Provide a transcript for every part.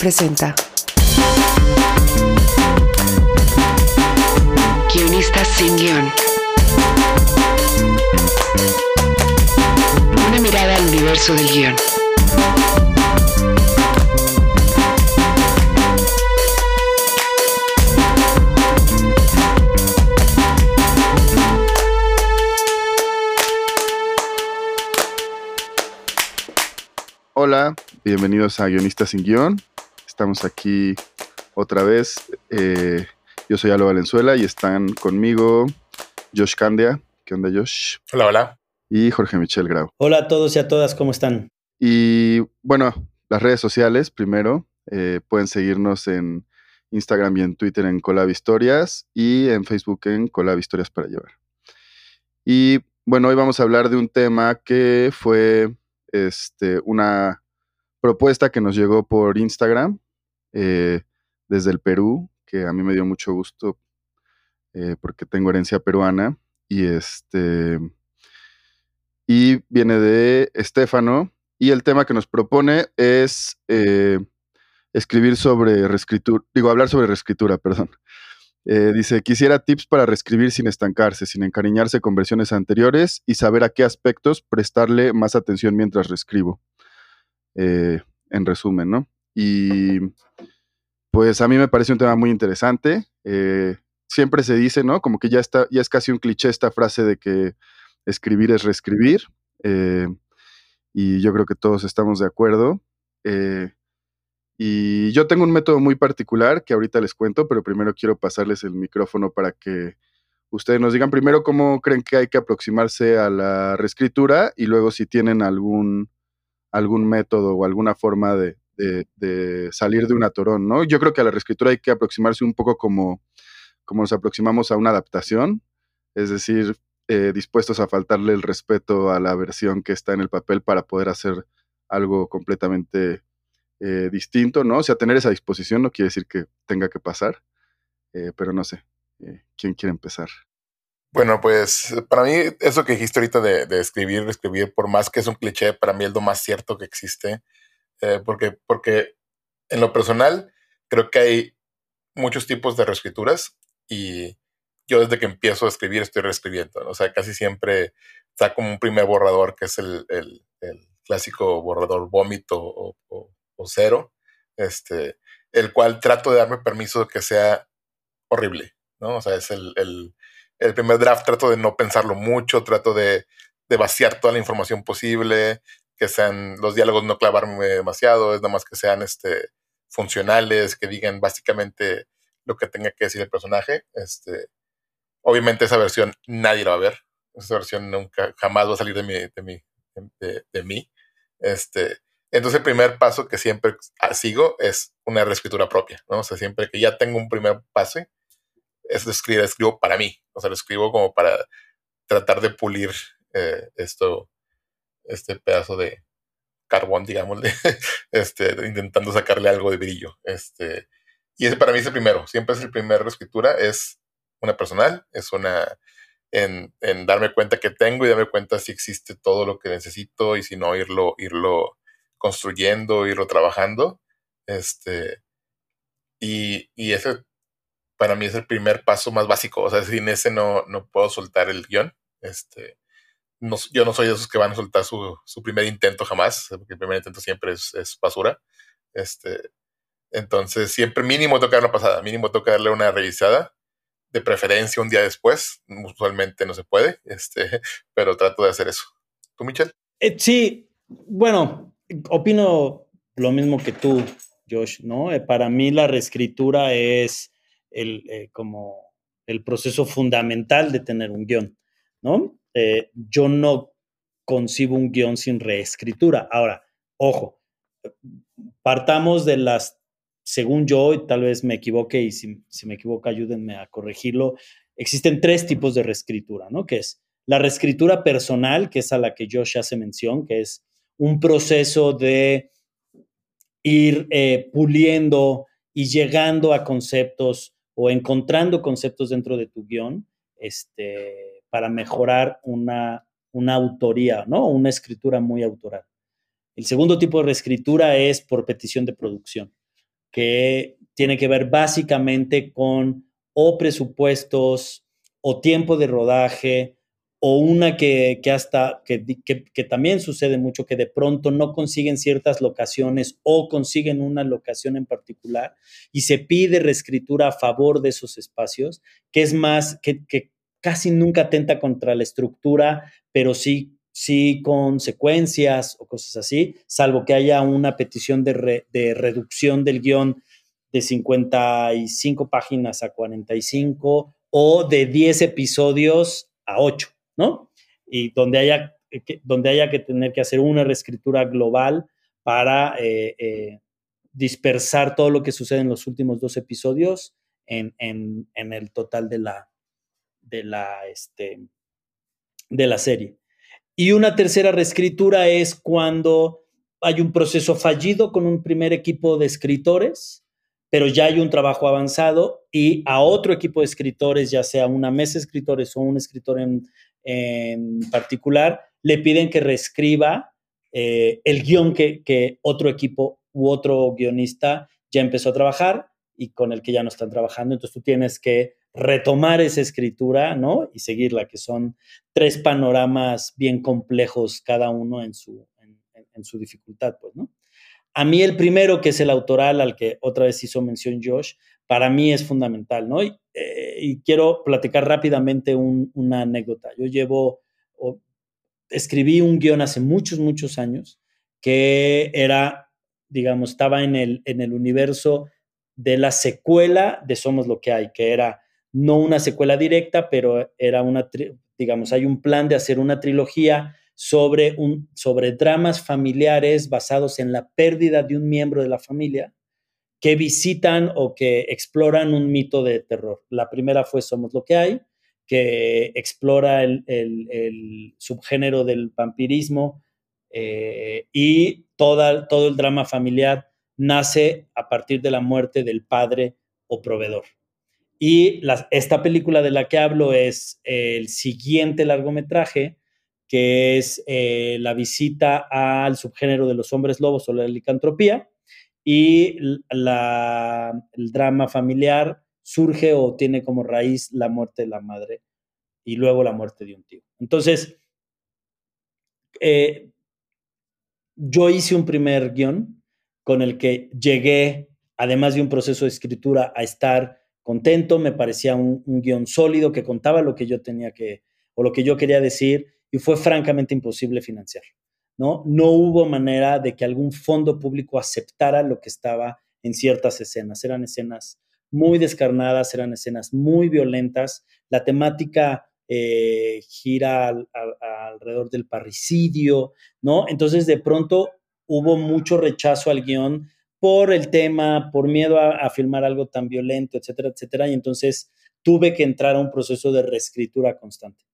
Presenta Guionistas sin guion. Una mirada al universo del guion. Hola, bienvenidos a Guionistas sin Guión. Estamos aquí otra vez. Eh, yo soy Alo Valenzuela y están conmigo Josh Candia. ¿Qué onda, Josh? Hola, hola. Y Jorge Michel Grau. Hola a todos y a todas, ¿cómo están? Y bueno, las redes sociales primero. eh, pueden seguirnos en Instagram y en Twitter en Colab Historias y en Facebook en Colab Historias para llevar. Y bueno, hoy vamos a hablar de un tema que fue este, una propuesta que nos llegó por Instagram eh, desde el Perú, que a mí me dio mucho gusto eh, porque tengo herencia peruana. Y este. Y viene de Estefano. Y el tema que nos propone es eh, escribir sobre reescritura, digo, hablar sobre reescritura, perdón. Eh, dice, quisiera tips para reescribir sin estancarse, sin encariñarse con versiones anteriores y saber a qué aspectos prestarle más atención mientras reescribo. Eh, en resumen, ¿no? Y pues a mí me parece un tema muy interesante. Eh, siempre se dice, ¿no? Como que ya está, ya es casi un cliché esta frase de que escribir es reescribir. Eh, y yo creo que todos estamos de acuerdo. Eh, y yo tengo un método muy particular que ahorita les cuento, pero primero quiero pasarles el micrófono para que ustedes nos digan primero cómo creen que hay que aproximarse a la reescritura y luego si tienen algún, algún método o alguna forma de, de- salir de un atorón, ¿no? Yo creo que a la reescritura hay que aproximarse un poco como, como nos aproximamos a una adaptación, es decir, eh, dispuestos a faltarle el respeto a la versión que está en el papel para poder hacer algo completamente eh, distinto, ¿no? O sea, tener esa disposición no quiere decir que tenga que pasar, eh, pero no sé, ¿quién quiere empezar? Bueno, pues para mí eso que dijiste ahorita de, de escribir, escribir, por más que es un cliché, para mí es lo más cierto que existe, eh, porque, porque en lo personal creo que hay muchos tipos de reescrituras y yo desde que empiezo a escribir estoy reescribiendo, o sea, casi siempre está como un primer borrador que es el, el- clásico borrador vómito o cero, este, el cual trato de darme permiso de que sea horrible, ¿no? O sea, es el, el- el primer draft, trato de no pensarlo mucho, trato de, de vaciar toda la información posible, que sean los diálogos no clavarme demasiado, es nada más que sean este, funcionales, que digan básicamente lo que tenga que decir el personaje. Este, obviamente esa versión nadie la va a ver, esa versión nunca, jamás va a salir de mi, de mi, de, de mí. Este, entonces el primer paso que siempre sigo es una reescritura propia, ¿no? O sea, siempre que ya tengo un primer pase, es escribir, escribo para mí, o sea, lo escribo como para tratar de pulir eh, esto, este pedazo de carbón, digamos, este, intentando sacarle algo de brillo. Este, y ese para mí es el primero, siempre es el primer reescritura, es una personal, es una en, en darme cuenta que tengo y darme cuenta si existe todo lo que necesito y si no, irlo, irlo construyendo, irlo trabajando. Este, y, y ese para mí es el primer paso más básico. O sea, sin ese no, no puedo soltar el guion. Este, no, yo no soy de esos que van a soltar su, su primer intento jamás, porque el primer intento siempre es, es basura. Este, entonces, siempre mínimo toca una pasada, mínimo toca darle una revisada, de preferencia un día después. Usualmente no se puede, este, pero trato de hacer eso. ¿Tú, Michelle? Eh, sí, bueno, opino lo mismo que tú, Josh, ¿no? Eh, para mí la reescritura es el, eh, como el proceso fundamental de tener un guion, ¿no? Eh, yo no concibo un guion sin reescritura. Ahora, ojo, partamos de las, según yo, y tal vez me equivoque y si, me equivoco ayúdenme a corregirlo, existen tres tipos de reescritura, ¿no? Que es la reescritura personal, que es a la que Josh hace mención, que es un proceso de ir eh, puliendo y llegando a conceptos o encontrando conceptos dentro de tu guion este, para mejorar una, una autoría, ¿no? Una escritura muy autoral. El segundo tipo de reescritura es por petición de producción, que tiene que ver básicamente con o presupuestos o tiempo de rodaje o una que, hasta, que, que, también sucede mucho, que de pronto no consiguen ciertas locaciones o consiguen una locación en particular y se pide reescritura a favor de esos espacios, que es más, que, casi nunca atenta contra la estructura, pero sí, sí con secuencias o cosas así, salvo que haya una petición de, de reducción del guion de 55 páginas a 45 o de 10 episodios a 8. ¿no? Y donde haya, que, donde haya que tener que hacer una reescritura global para eh, eh, dispersar todo lo que sucede en los últimos dos episodios en, el total de la, de la, este, de la serie. Y una tercera reescritura es cuando hay un proceso fallido con un primer equipo de escritores, pero ya hay un trabajo avanzado y a otro equipo de escritores, ya sea una mesa de escritores o un escritor en, en particular, le piden que reescriba eh, el guion que, otro equipo u otro guionista ya empezó a trabajar y con el que ya no están trabajando. Entonces tú tienes que retomar esa escritura, ¿no? Y seguirla, que son tres panoramas bien complejos cada uno en su, en, su dificultad, pues, ¿no? A mí el primero, que es el autoral, al que otra vez hizo mención Josh, para mí es fundamental, ¿no? Y, eh, quiero platicar rápidamente una anécdota. Yo llevo, escribí un guion hace muchos, muchos años que era, digamos, estaba en el, en el universo de la secuela de Somos lo que hay, que era no una secuela directa, pero era una, digamos, hay un plan de hacer una trilogía sobre, un, sobre dramas familiares basados en la pérdida de un miembro de la familia que visitan o que exploran un mito de terror. La primera fue Somos lo que hay, que explora el, subgénero del vampirismo eh, y toda, todo el drama familiar nace a partir de la muerte del padre o proveedor. Y esta película de la que hablo es el siguiente largometraje, que es eh, la visita al subgénero de los hombres lobos o la licantropía, y el drama familiar surge o tiene como raíz la muerte de la madre y luego la muerte de un tío. Entonces, eh, yo hice un primer guion con el que llegué, además de un proceso de escritura, a estar contento, me parecía un, un guion sólido que contaba lo que yo tenía que, o lo que yo quería decir, y fue francamente imposible financiar. ¿no? hubo manera de que algún fondo público aceptara lo que estaba en ciertas escenas. Eran escenas muy descarnadas, eran escenas muy violentas. La temática eh, gira alrededor del parricidio, ¿no? Entonces, de pronto hubo mucho rechazo al guion por el tema, por miedo a, a, filmar algo tan violento, etcétera, etcétera. Y entonces tuve que entrar a un proceso de reescritura constante.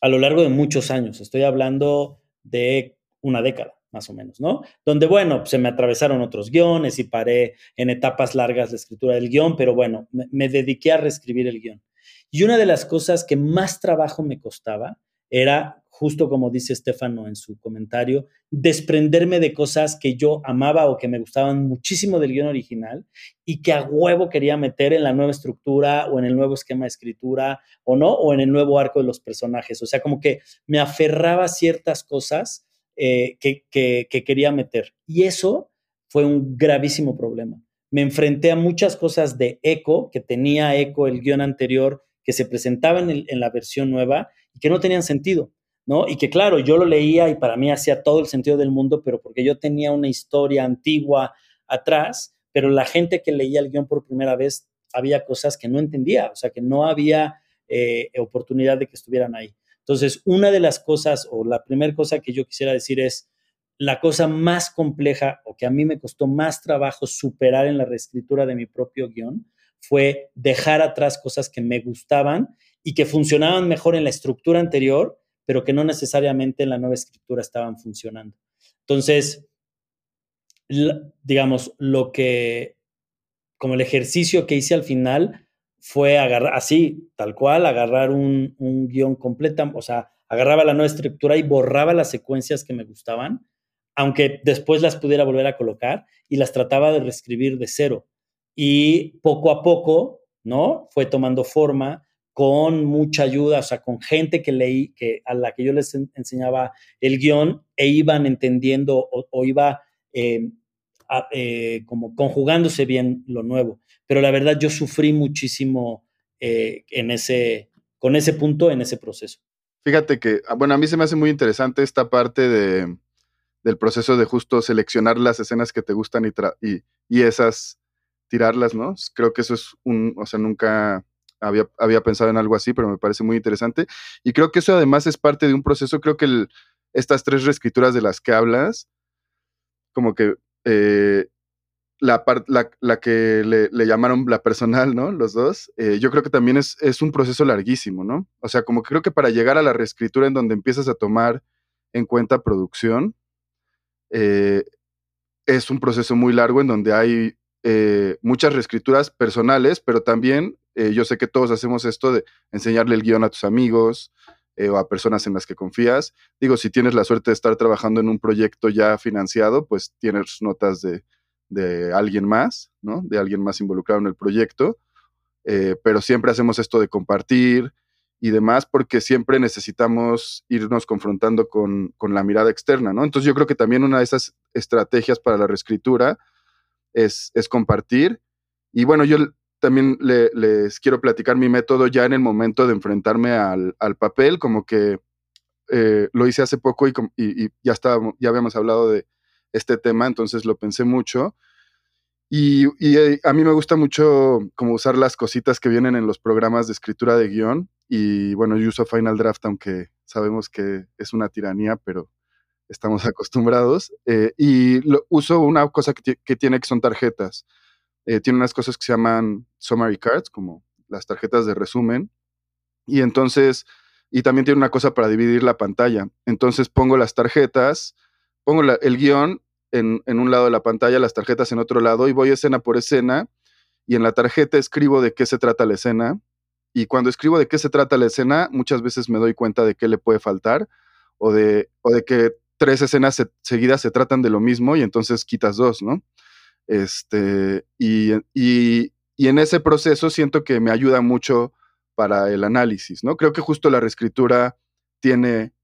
A lo largo de muchos años, estoy hablando de una década, más o menos, ¿no? Donde, bueno, se me atravesaron otros guiones y paré en etapas largas la escritura del guion, pero bueno, me, dediqué a reescribir el guion. Y una de las cosas que más trabajo me costaba era, justo como dice Estefano en su comentario, desprenderme de cosas que yo amaba o que me gustaban muchísimo del guion original y que a huevo quería meter en la nueva estructura o en el nuevo esquema de escritura o no, o en el nuevo arco de los personajes. O sea, como que me aferraba a ciertas cosas eh, que, que quería meter. Y eso fue un gravísimo problema. Me enfrenté a muchas cosas de eco, que tenía eco el guion anterior, que se presentaba en, en la versión nueva y que no tenían sentido. ¿No? Y que claro, yo lo leía y para mí hacía todo el sentido del mundo, pero porque yo tenía una historia antigua atrás, pero la gente que leía el guion por primera vez había cosas que no entendía, o sea, que no había eh, oportunidad de que estuvieran ahí. Entonces, una de las cosas, o la primera cosa que yo quisiera decir es, la cosa más compleja o que a mí me costó más trabajo superar en la reescritura de mi propio guion fue dejar atrás cosas que me gustaban y que funcionaban mejor en la estructura anterior, pero que no necesariamente en la nueva escritura estaban funcionando. Entonces, digamos, lo que, como el ejercicio que hice al final fue agarrar, así, tal cual, agarrar un, un guion completo, o sea, agarraba la nueva estructura y borraba las secuencias que me gustaban aunque después las pudiera volver a colocar y las trataba de reescribir de cero. Y poco a poco, ¿no? Fue tomando forma con mucha ayuda, o sea, con gente que leí, que, a la que yo les enseñaba el guion e iban entendiendo o, iba eh, eh, como conjugándose bien lo nuevo. Pero la verdad yo sufrí muchísimo eh, en ese, con ese punto, en ese proceso. Fíjate que, ah, bueno, a mí se me hace muy interesante esta parte de, del proceso de justo seleccionar las escenas que te gustan y, y, y esas tirarlas, ¿no? Creo que eso es un, o sea, nunca había, pensado en algo así, pero me parece muy interesante. Y creo que eso además es parte de un proceso, creo que estas tres reescrituras de las que hablas, como que eh, la, la, la, que le, llamaron la personal, ¿no? Los dos, eh, yo creo que también es, es, un proceso larguísimo, ¿no? O sea, como que creo que para llegar a la reescritura en donde empiezas a tomar en cuenta producción, eh, es un proceso muy largo en donde hay muchas reescrituras personales, pero también eh, yo sé que todos hacemos esto de enseñarle el guion a tus amigos eh, o a personas en las que confías. Digo, si tienes la suerte de estar trabajando en un proyecto ya financiado, pues tienes notas de, alguien más, ¿no? De alguien más involucrado en el proyecto. Eh, pero siempre hacemos esto de compartir y demás porque siempre necesitamos irnos confrontando con, con, la mirada externa, ¿no? Entonces yo creo que también una de esas estrategias para la reescritura es, es compartir. Y bueno, yo también les quiero platicar mi método ya en el momento de enfrentarme al, papel, como que eh, lo hice hace poco y, ya, ya habíamos hablado de este tema, entonces lo pensé mucho. Y, eh, a mí me gusta mucho como usar las cositas que vienen en los programas de escritura de guion. Y bueno, yo uso Final Draft, aunque sabemos que es una tiranía, pero estamos acostumbrados. Eh, y lo, uso una cosa que, que, tiene que son tarjetas. Eh, tiene unas cosas que se llaman summary cards, como las tarjetas de resumen. Y entonces, y también tiene una cosa para dividir la pantalla. Entonces pongo las tarjetas, pongo el guion en, un lado de la pantalla, las tarjetas en otro lado, y voy escena por escena. Y en la tarjeta escribo de qué se trata la escena. Y cuando escribo de qué se trata la escena, muchas veces me doy cuenta de qué le puede faltar o de, o de que tres escenas seguidas se tratan de lo mismo y entonces quitas dos, ¿no? Este, y, en ese proceso siento que me ayuda mucho para el análisis, ¿no? Creo que justo la reescritura tiene,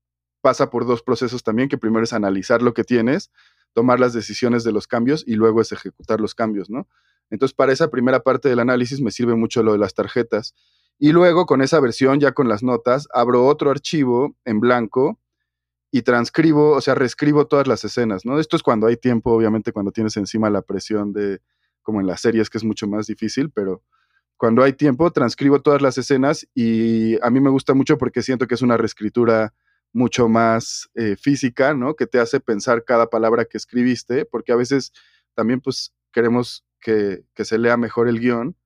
pasa por dos procesos también, que primero es analizar lo que tienes, tomar las decisiones de los cambios y luego es ejecutar los cambios, ¿no? Entonces, para esa primera parte del análisis me sirve mucho lo de las tarjetas. Y luego, con esa versión, ya con las notas, abro otro archivo en blanco y transcribo, o sea, reescribo todas las escenas, ¿no? Esto es cuando hay tiempo, obviamente, cuando tienes encima la presión de, como en las series, que es mucho más difícil, pero cuando hay tiempo, transcribo todas las escenas y a mí me gusta mucho porque siento que es una reescritura mucho más eh, física, ¿no? Que te hace pensar cada palabra que escribiste, porque a veces también, pues, queremos que, se lea mejor el guion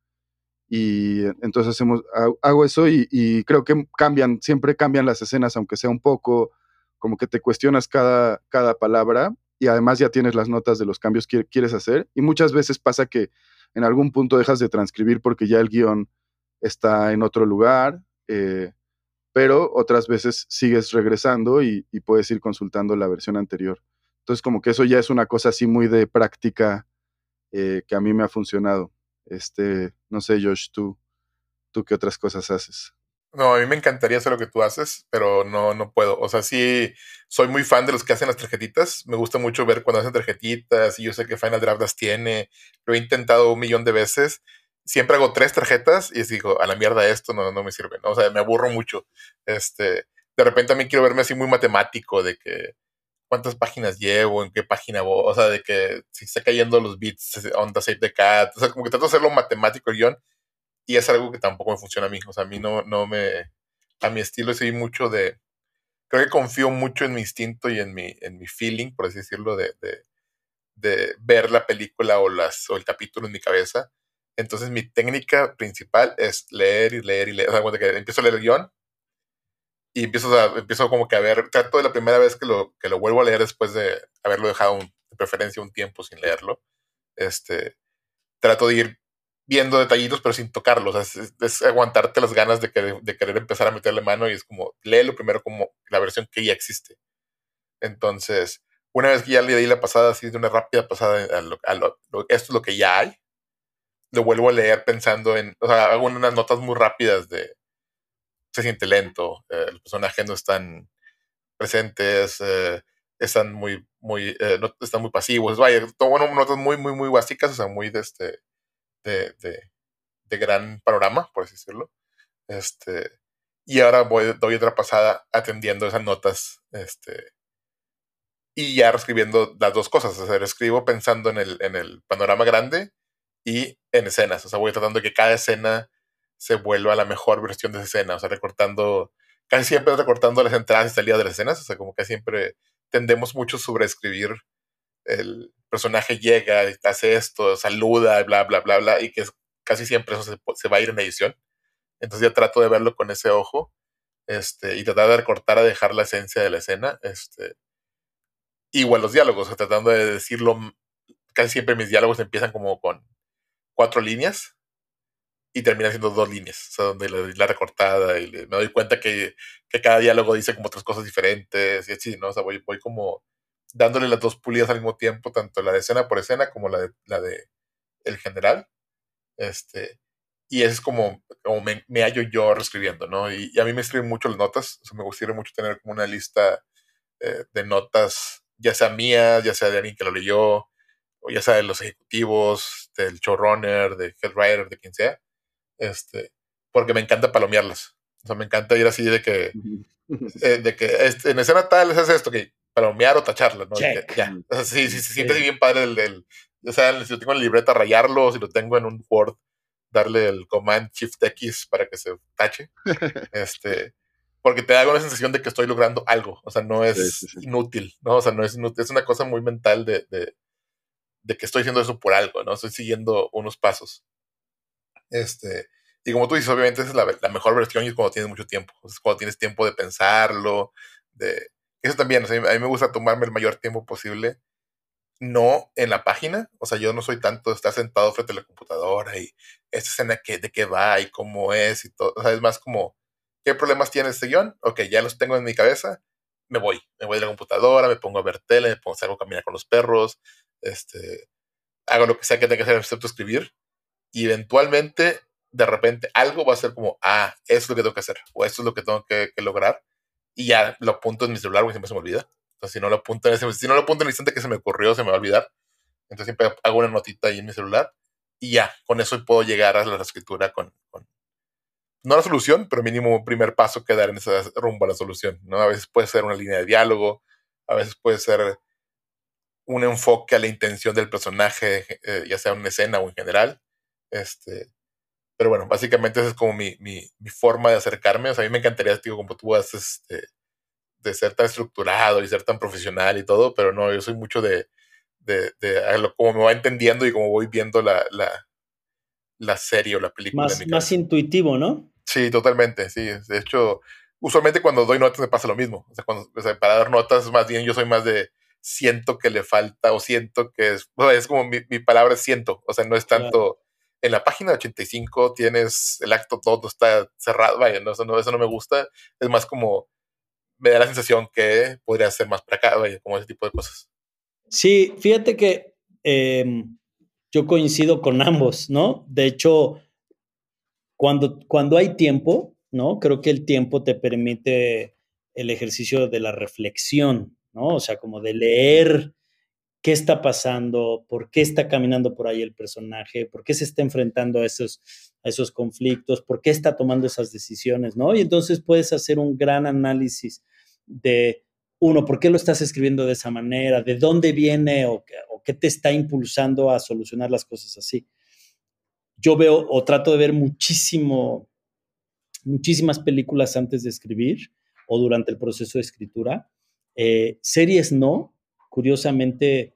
y entonces hacemos, hago eso y creo que cambian, siempre cambian las escenas, aunque sea un poco, como que te cuestionas cada, cada palabra y además ya tienes las notas de los cambios que quieres hacer. Y muchas veces pasa que en algún punto dejas de transcribir porque ya el guion está en otro lugar, eh, pero otras veces sigues regresando y, puedes ir consultando la versión anterior. Entonces como que eso ya es una cosa así muy de práctica eh, que a mí me ha funcionado. Este, no sé, Josh, tú, tú qué otras cosas haces. No, a mí me encantaría hacer lo que tú haces, pero no, no puedo. O sea, sí, soy muy fan de los que hacen las tarjetitas. Me gusta mucho ver cuando hacen tarjetitas y yo sé que Final Draft las tiene. Lo he intentado un millón de veces. Siempre hago tres tarjetas y digo, a la mierda esto no, no me sirve. ¿no? O sea, me aburro mucho. Este, de repente también quiero verme así muy matemático de que cuántas páginas llevo, en qué página voy, o sea, de que si está cayendo los bits on the save the cat. O sea, como que trato de hacerlo matemático el guion y es algo que tampoco me funciona a mí. O sea, a mí no, no me. A mi estilo soy mucho de. Creo que confío mucho en mi instinto y en mi, en mi feeling, por así decirlo, de, de, de ver la película o, las, o el capítulo en mi cabeza. Entonces, mi técnica principal es leer y leer y leer. O sea, cuando que empiezo a leer el guion y empiezo, empiezo como que a ver. Trato de la primera vez que lo, que lo vuelvo a leer después de haberlo dejado de preferencia un tiempo sin leerlo. Este, trato de ir viendo detallitos, pero sin tocarlos. es, aguantarte las ganas de, querer empezar a meterle mano y es como, léelo primero como la versión que ya existe. Entonces, una vez que ya le di la pasada, así de una rápida pasada a lo, esto es lo que ya hay, lo vuelvo a leer pensando en, o sea, hago unas notas muy rápidas de, se siente lento, eh, los personajes no están presentes, eh, están muy, muy, eh, no, están muy pasivos, vaya, tomo notas muy, muy, muy básicas, o sea, muy de este, de, de, de gran panorama, por así decirlo. Este, y ahora voy, doy otra pasada atendiendo esas notas, este, y ya reescribiendo las dos cosas, o sea, escribo pensando en el, en el panorama grande y en escenas, o sea, voy tratando de que cada escena se vuelva la mejor versión de esa escena, o sea, recortando, casi siempre recortando las entradas y salidas de las escenas, o sea, como que siempre tendemos mucho sobre escribir el personaje llega, hace esto, saluda, bla, bla, bla, bla, y que casi siempre eso se, va a ir en edición. Entonces ya trato de verlo con ese ojo este, y tratar de recortar a dejar la esencia de la escena. Este, igual los diálogos, tratando de decirlo, casi siempre mis diálogos empiezan como con cuatro líneas y terminan siendo dos líneas, o sea, donde la, la recortada y me doy cuenta que, que, cada diálogo dice como otras cosas diferentes y así, ¿no? O sea, voy como dándole las dos pulidas al mismo tiempo, tanto la de escena por escena como la de, la de el general. Este, y es como, como me, me hallo yo reescribiendo, ¿no? Y, a mí me escriben mucho las notas, o sea, me gustaría mucho tener como una lista eh, de notas, ya sea mías, ya sea de alguien que lo leyó, o ya sea de los ejecutivos, del showrunner, de headwriter, de quien sea, este, porque me encanta palomearlas. O sea, me encanta ir así de que, eh, de que este, en escena tal es esto, que palomear o tacharla, ¿no? ya. Sea, sí, sí, se siente bien padre el, el, o sea, si lo tengo en la libreta, rayarlo, si lo tengo en un Word, darle el Command Shift X para que se tache. este, porque te da una sensación de que estoy logrando algo, o sea, no es inútil, ¿no? O sea, no es inútil, es una cosa muy mental de, de, de, que estoy haciendo eso por algo, ¿no? Estoy siguiendo unos pasos. Este, y como tú dices, obviamente esa es la, la mejor versión y es cuando tienes mucho tiempo, es cuando tienes tiempo de pensarlo, de... Eso también, a mí me gusta tomarme el mayor tiempo posible no en la página. O sea, yo no soy tanto de estar sentado frente a la computadora y esta escena que, de qué va y cómo es y todo. O sea, es más como, ¿qué problemas tiene este guion? Ok, ya los tengo en mi cabeza, me voy. Me voy de la computadora, me pongo a ver tele, me pongo a caminar con los perros, este, hago lo que sea que tenga que hacer excepto escribir. Y eventualmente, de repente, algo va a ser como, ah, eso es lo que tengo que hacer, o esto es lo que tengo que, lograr. Y ya lo apunto en mi celular, porque siempre se me olvida. Entonces, si no lo apunto en si no lo apunto en el instante que se me ocurrió, se me va a olvidar. Entonces siempre hago una notita ahí en mi celular y ya, con eso puedo llegar a la escritura con, con no la solución, pero mínimo un primer paso que dar en ese rumbo a la solución. A veces puede ser una línea de diálogo, a veces puede ser un enfoque a la intención del personaje, eh, ya sea en una escena o en general. Este, pero bueno, básicamente esa es como mi, mi, mi forma de acercarme. O sea, a mí me encantaría, digo, como tú haces este, de ser tan estructurado y ser tan profesional y todo, pero no, yo soy mucho de, de, de como me va entendiendo y como voy viendo la, la, la serie o la película. Más, más intuitivo, ¿no? Sí, totalmente, sí. De hecho, usualmente cuando doy notas me pasa lo mismo. O sea, cuando, para dar notas, más bien yo soy más de siento que le falta o siento que es, es como mi, mi palabra es siento, o sea, no es tanto... En la página 85 tienes el acto todo está cerrado, vaya, no, eso, no, eso no me gusta. Es más como me da la sensación que podría ser más para acá, como ese tipo de cosas. Sí, fíjate que em, yo coincido con ambos, ¿no? De hecho, cuando, cuando hay tiempo, ¿no? Creo que el tiempo te permite el ejercicio de la reflexión, ¿no? O sea, como de leer qué está pasando, por qué está caminando por ahí el personaje, por qué se está enfrentando a esos, a esos conflictos, por qué está tomando esas decisiones, ¿no? Y entonces puedes hacer un gran análisis de, uno, por qué lo estás escribiendo de esa manera, de dónde viene o, qué te está impulsando a solucionar las cosas así. Yo veo o trato de ver muchísimo, muchísimas películas antes de escribir o durante el proceso de escritura. Eh, series no, curiosamente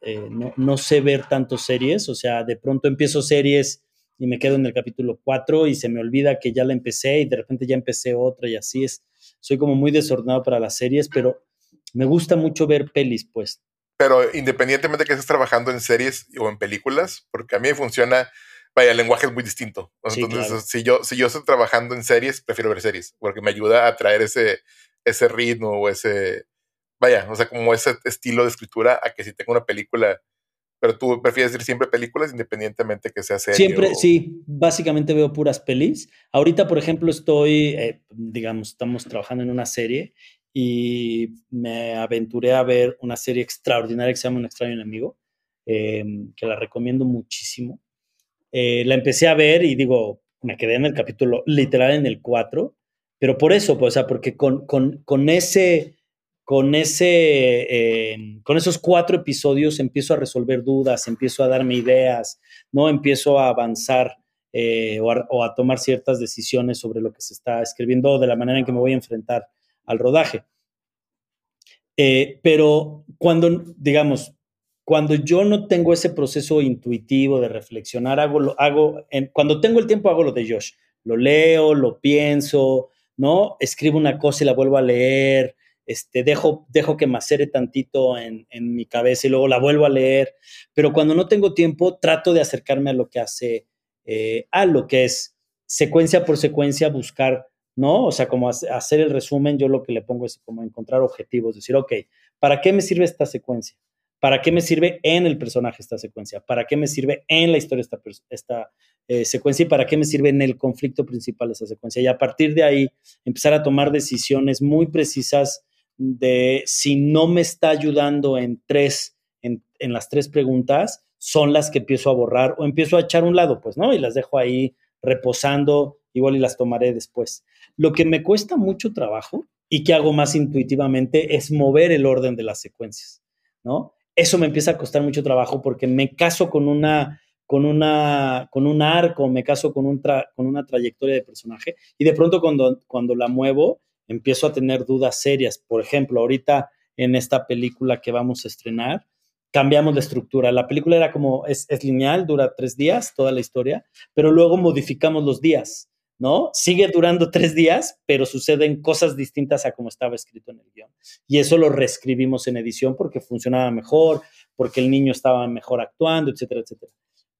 eh, no, no, sé ver tantos series, o sea, de pronto empiezo series y me quedo en el capítulo 4 y se me olvida que ya la empecé y de repente ya empecé otra y así es. Soy como muy desordenado para las series, pero me gusta mucho ver pelis, pues. Pero independientemente de que estés trabajando en series o en películas, porque a mí funciona, vaya, el lenguaje es muy distinto. Entonces, si, yo, si yo estoy trabajando en series, prefiero ver series, porque me ayuda a traer ese, ese ritmo o ese, vaya, o sea, como ese estilo de escritura a que si tengo una película, pero tú prefieres decir siempre películas independientemente que sea serie. Siempre, sí, básicamente veo puras pelis. Ahorita, por ejemplo, estoy, eh, digamos, estamos trabajando en una serie y me aventuré a ver una serie extraordinaria que se llama Un extraño enemigo, em, que la recomiendo muchísimo. Eh, la empecé a ver y digo, me quedé en el capítulo literal en el 4, pero por eso, pues, o sea, porque con, con, con ese con, ese, em, con esos cuatro episodios empiezo a resolver dudas, empiezo a darme ideas, ¿no? Empiezo a avanzar eh, o, a, tomar ciertas decisiones sobre lo que se está escribiendo o de la manera en que me voy a enfrentar al rodaje. Eh, pero cuando, digamos, cuando yo no tengo ese proceso intuitivo de reflexionar, hago, lo, hago cuando tengo el tiempo hago lo de Josh. Lo leo, lo pienso, ¿no? Escribo una cosa y la vuelvo a leer, este, dejo, dejo que macere tantito en, mi cabeza y luego la vuelvo a leer, pero cuando no tengo tiempo trato de acercarme a lo que hace, eh, a lo que es secuencia por secuencia, buscar, ¿no? O sea, como hacer el resumen, yo lo que le pongo es como encontrar objetivos, decir, ok, ¿para qué me sirve esta secuencia? ¿Para qué me sirve en el personaje esta secuencia? ¿Para qué me sirve en la historia esta, esta eh, secuencia? ¿Y para qué me sirve en el conflicto principal esta secuencia? Y a partir de ahí empezar a tomar decisiones muy precisas de si no me está ayudando en tres, en, las tres preguntas, son las que empiezo a borrar o empiezo a echar un lado, pues, ¿no? Y las dejo ahí reposando, igual y las tomaré después. Lo que me cuesta mucho trabajo y que hago más intuitivamente es mover el orden de las secuencias, ¿no? Eso me empieza a costar mucho trabajo porque me caso con una con una con un arco, me caso con, un con una trayectoria de personaje y de pronto cuando, cuando la muevo empiezo a tener dudas serias. Por ejemplo, ahorita en esta película que vamos a estrenar, cambiamos la estructura. La película era como, es, lineal, dura tres días, toda la historia, pero luego modificamos los días, ¿no? Sigue durando tres días, pero suceden cosas distintas a como estaba escrito en el guion. Y eso lo reescribimos en edición porque funcionaba mejor, porque el niño estaba mejor actuando, etcétera, etcétera.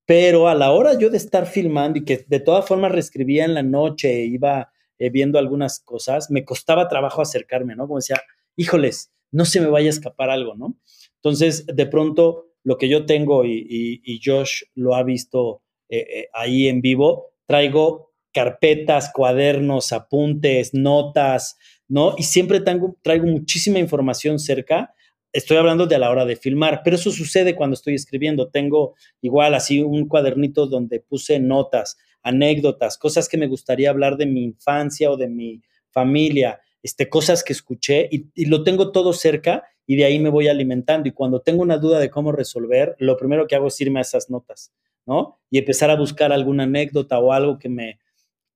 Pero a la hora yo de estar filmando y que de todas formas reescribía en la noche, iba eh, viendo algunas cosas, me costaba trabajo acercarme, ¿no? Como decía, híjoles, no se me vaya a escapar algo, ¿no? Entonces, de pronto, lo que yo tengo y, Josh lo ha visto eh, eh, ahí en vivo, traigo carpetas, cuadernos, apuntes, notas, ¿no? Y siempre traigo, traigo muchísima información cerca. Estoy hablando de a la hora de filmar, pero eso sucede cuando estoy escribiendo. Tengo igual así un cuadernito donde puse notas, anécdotas, cosas que me gustaría hablar de mi infancia o de mi familia, este, cosas que escuché y, lo tengo todo cerca y de ahí me voy alimentando. Y cuando tengo una duda de cómo resolver, lo primero que hago es irme a esas notas, ¿no? Y empezar a buscar alguna anécdota o algo que me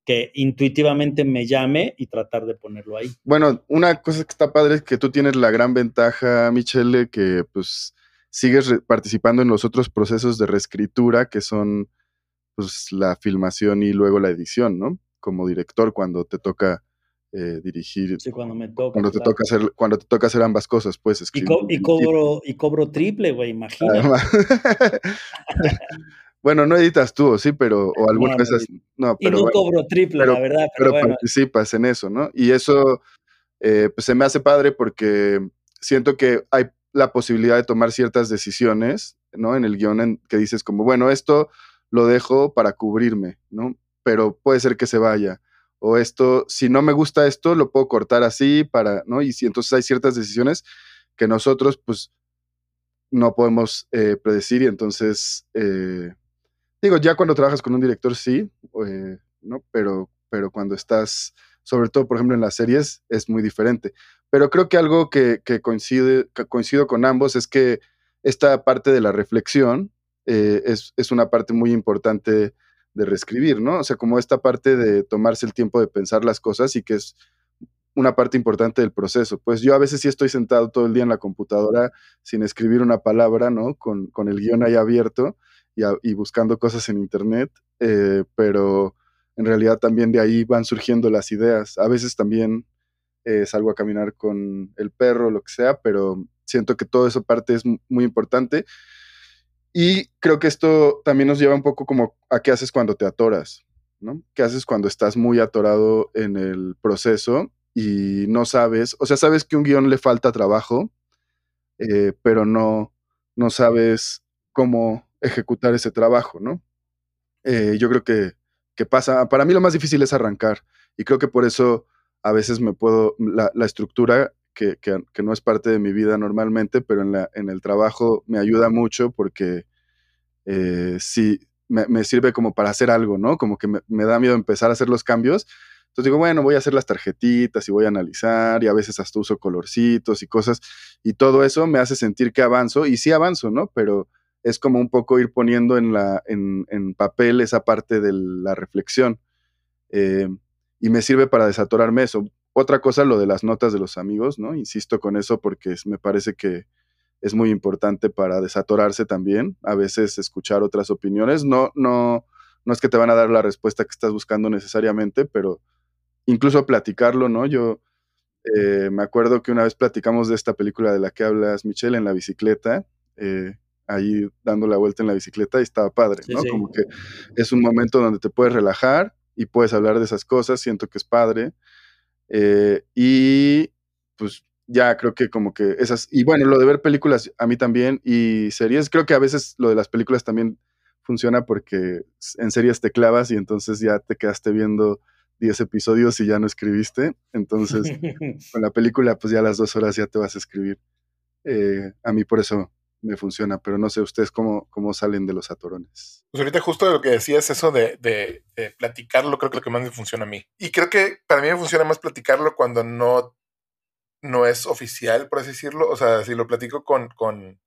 que intuitivamente me llame y tratar de ponerlo ahí. Bueno, una cosa que está padre es que tú tienes la gran ventaja, Michelle, que pues sigues participando en los otros procesos de reescritura que son pues, la filmación y luego la edición, ¿no? Como director cuando te toca eh, dirigir. Sí, cuando me toca. Cuando te toca hacer, cuando te toca hacer ambas cosas, pues escribir. Y, cobro, y cobro triple, güey, imagínate. bueno, no editas tú, sí, pero o algunas veces. No, pero, y no cobro triple, la verdad. Pero, participas en eso, ¿no? Y eso eh, pues se me hace padre porque siento que hay la posibilidad de tomar ciertas decisiones, ¿no? En el guion en que dices como, bueno, esto lo dejo para cubrirme, ¿no? Pero puede ser que se vaya. O esto, si no me gusta esto, lo puedo cortar así para, ¿no? Y si entonces hay ciertas decisiones que nosotros, pues, no podemos eh, predecir y entonces, eh, digo, ya cuando trabajas con un director, sí, eh, ¿no? Pero, pero cuando estás, sobre todo, por ejemplo, en las series, es muy diferente. Pero creo que algo que, que coincide, que coincido con ambos es que esta parte de la reflexión, eh, es, una parte muy importante de reescribir, ¿no? O sea, como esta parte de tomarse el tiempo de pensar las cosas y que es una parte importante del proceso. Pues yo a veces sí estoy sentado todo el día en la computadora sin escribir una palabra, ¿no? Con, el guion ahí abierto y, buscando cosas en internet, eh, pero en realidad también de ahí van surgiendo las ideas. A veces también eh, salgo a caminar con el perro, lo que sea, pero siento que toda esa parte es muy importante. Y creo que esto también nos lleva un poco como a qué haces cuando te atoras, ¿no? ¿Qué haces cuando estás muy atorado en el proceso y no sabes, o sea, sabes que un guion le falta trabajo, eh, pero no, no sabes cómo ejecutar ese trabajo, ¿no? Eh, yo creo que, que, pasa, para mí lo más difícil es arrancar y creo que por eso a veces me puedo, la, la estructura que, que, que, no es parte de mi vida normalmente, pero en, la, en el trabajo me ayuda mucho porque eh, sí, me, sirve como para hacer algo, ¿no? Como que me, me, da miedo empezar a hacer los cambios. Entonces digo, bueno, voy a hacer las tarjetitas y voy a analizar y a veces hasta uso colorcitos y cosas y todo eso me hace sentir que avanzo y sí avanzo, ¿no? Pero es como un poco ir poniendo en, la, en, en papel esa parte de la reflexión. Eh, y me sirve para desatorarme eso. Otra cosa, lo de las notas de los amigos, ¿no? Insisto con eso porque me parece que es muy importante para desatorarse también, a veces escuchar otras opiniones. No, no, no es que te van a dar la respuesta que estás buscando necesariamente, pero incluso platicarlo, ¿no? Yo eh, me acuerdo que una vez platicamos de esta película de la que hablas, Michelle, en la bicicleta, eh, ahí dando la vuelta en la bicicleta y estaba padre, ¿no? Sí, sí. Como que es un momento donde te puedes relajar y puedes hablar de esas cosas, siento que es padre. Eh, y pues ya creo que como que esas, y bueno, lo de ver películas a mí también y series, creo que a veces lo de las películas también funciona porque en series te clavas y entonces ya te quedaste viendo 10 episodios y ya no escribiste, entonces con la película pues ya a las dos horas ya te vas a escribir. Eh, a mí por eso me funciona, pero no sé ustedes cómo, cómo salen de los atorones. Pues ahorita justo de lo que decías, eso de, de, de, platicarlo, creo que lo que más me funciona a mí. Y creo que para mí me funciona más platicarlo cuando no, no es oficial, por así decirlo. O sea, si lo platico con, con,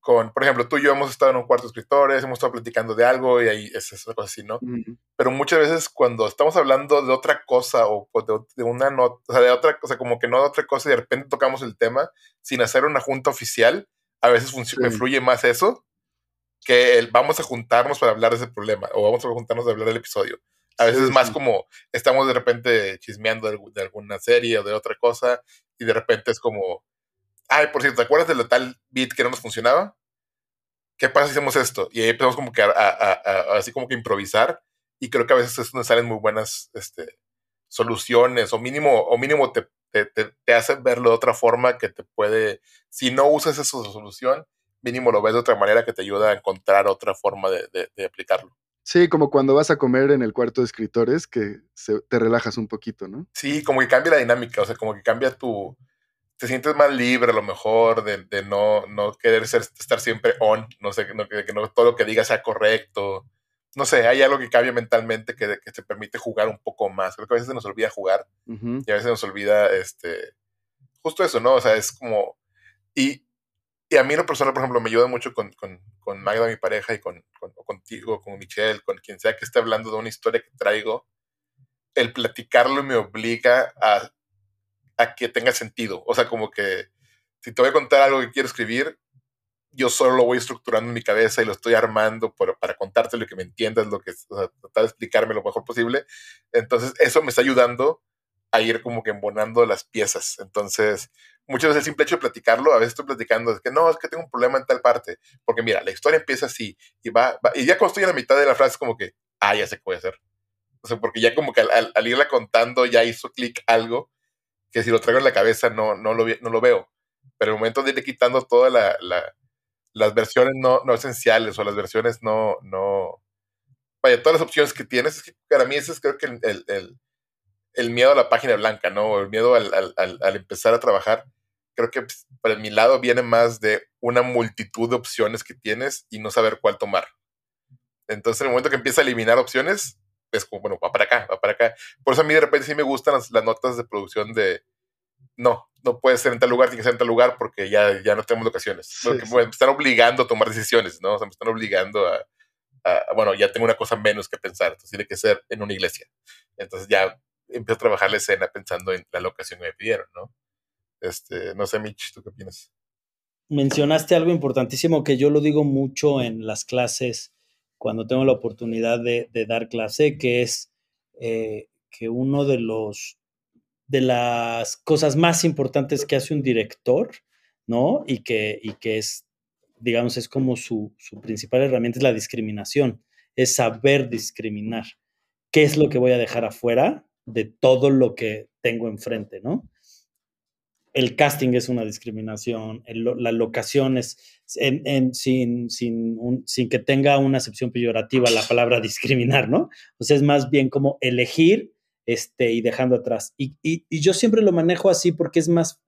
con, por ejemplo, tú y yo hemos estado en un cuarto de escritores, hemos estado platicando de algo y ahí es esa cosa así, ¿no? Uh -huh. Pero muchas veces cuando estamos hablando de otra cosa o de, de una nota, o sea, de otra cosa, como que no de otra cosa y de repente tocamos el tema sin hacer una junta oficial, a veces sí. me fluye más eso que el vamos a juntarnos para hablar de ese problema o vamos a juntarnos a hablar del episodio. A veces sí, es más sí. como estamos de repente chismeando de, de, alguna serie o de otra cosa y de repente es como, ay, por cierto, ¿te acuerdas de la tal beat que no nos funcionaba? ¿Qué pasa si hacemos esto? Y ahí empezamos como que a, a, a, así como que improvisar y creo que a veces es donde salen muy buenas este, soluciones o mínimo, o mínimo te, te, te, te hace verlo de otra forma que te puede, si no usas esa solución, mínimo lo ves de otra manera que te ayuda a encontrar otra forma de, de, de aplicarlo. Sí, como cuando vas a comer en el cuarto de escritores, que se, te relajas un poquito, ¿no? Sí, como que cambia la dinámica, o sea, como que cambia tu... Te sientes más libre a lo mejor de, de no, no querer ser, estar siempre on, no sé, no, que, que no todo lo que digas sea correcto. No sé, hay algo que cambia mentalmente que, que te permite jugar un poco más. Creo que a veces se nos olvida jugar uh -huh. y a veces nos olvida, este, justo eso, ¿no? O sea, es como... Y, y a mí lo personal, por ejemplo, me ayuda mucho con, con, con Magda, mi pareja, y con, con, contigo, con Michelle, con quien sea que esté hablando de una historia que traigo, el platicarlo me obliga a, a que tenga sentido. O sea, como que si te voy a contar algo que quiero escribir, yo solo lo voy estructurando en mi cabeza y lo estoy armando por, para contártelo y que me entiendas lo que o sea, tratar de explicarme lo mejor posible. Entonces, eso me está ayudando a ir como que embonando las piezas. Entonces, muchas veces el simple hecho de platicarlo, a veces estoy platicando, es que no, es que tengo un problema en tal parte, porque mira, la historia empieza así, y va, y ya cuando estoy en la mitad de la frase, como que, ah, ya sé qué voy hacer. O sea, porque ya como que al, al, al irla contando, ya hizo clic algo, que si lo traigo en la cabeza no, no, lo, no lo veo. Pero el momento de irle quitando todas la, la, las versiones no, no esenciales, o las versiones no, no, vaya, todas las opciones que tienes, para mí ese es creo que el, el, el miedo a la página blanca, ¿no? El miedo al, al, al empezar a trabajar. Creo que pues, para mi lado viene más de una multitud de opciones que tienes y no saber cuál tomar. Entonces, en el momento que empieza a eliminar opciones, es como, bueno, va para acá, va para acá. Por eso a mí de repente sí me gustan las, las notas de producción de, no, no puede ser en tal lugar, tiene que ser en tal lugar porque ya, ya no tenemos locaciones. Sí, sí. Me están obligando a tomar decisiones, ¿no? O sea, me están obligando a, a, bueno, ya tengo una cosa menos que pensar, entonces tiene que ser en una iglesia. Entonces ya empiezo a trabajar la escena pensando en la locación que me pidieron, ¿no? Este, no sé, Mitch, ¿tú qué opinas? Mencionaste algo importantísimo que yo lo digo mucho en las clases cuando tengo la oportunidad de, dar clase, que es eh, que uno de los de las cosas más importantes que hace un director, ¿no? Y que, y que es, digamos, es como su, su principal herramienta es la discriminación, es saber discriminar. ¿Qué es lo que voy a dejar afuera? de todo lo que tengo enfrente, ¿no? El casting es una discriminación, la locación es, sin, que tenga una acepción peyorativa la palabra discriminar, ¿no? O sea, es más bien como elegir este, y dejando atrás. Y, y yo siempre lo manejo así porque es más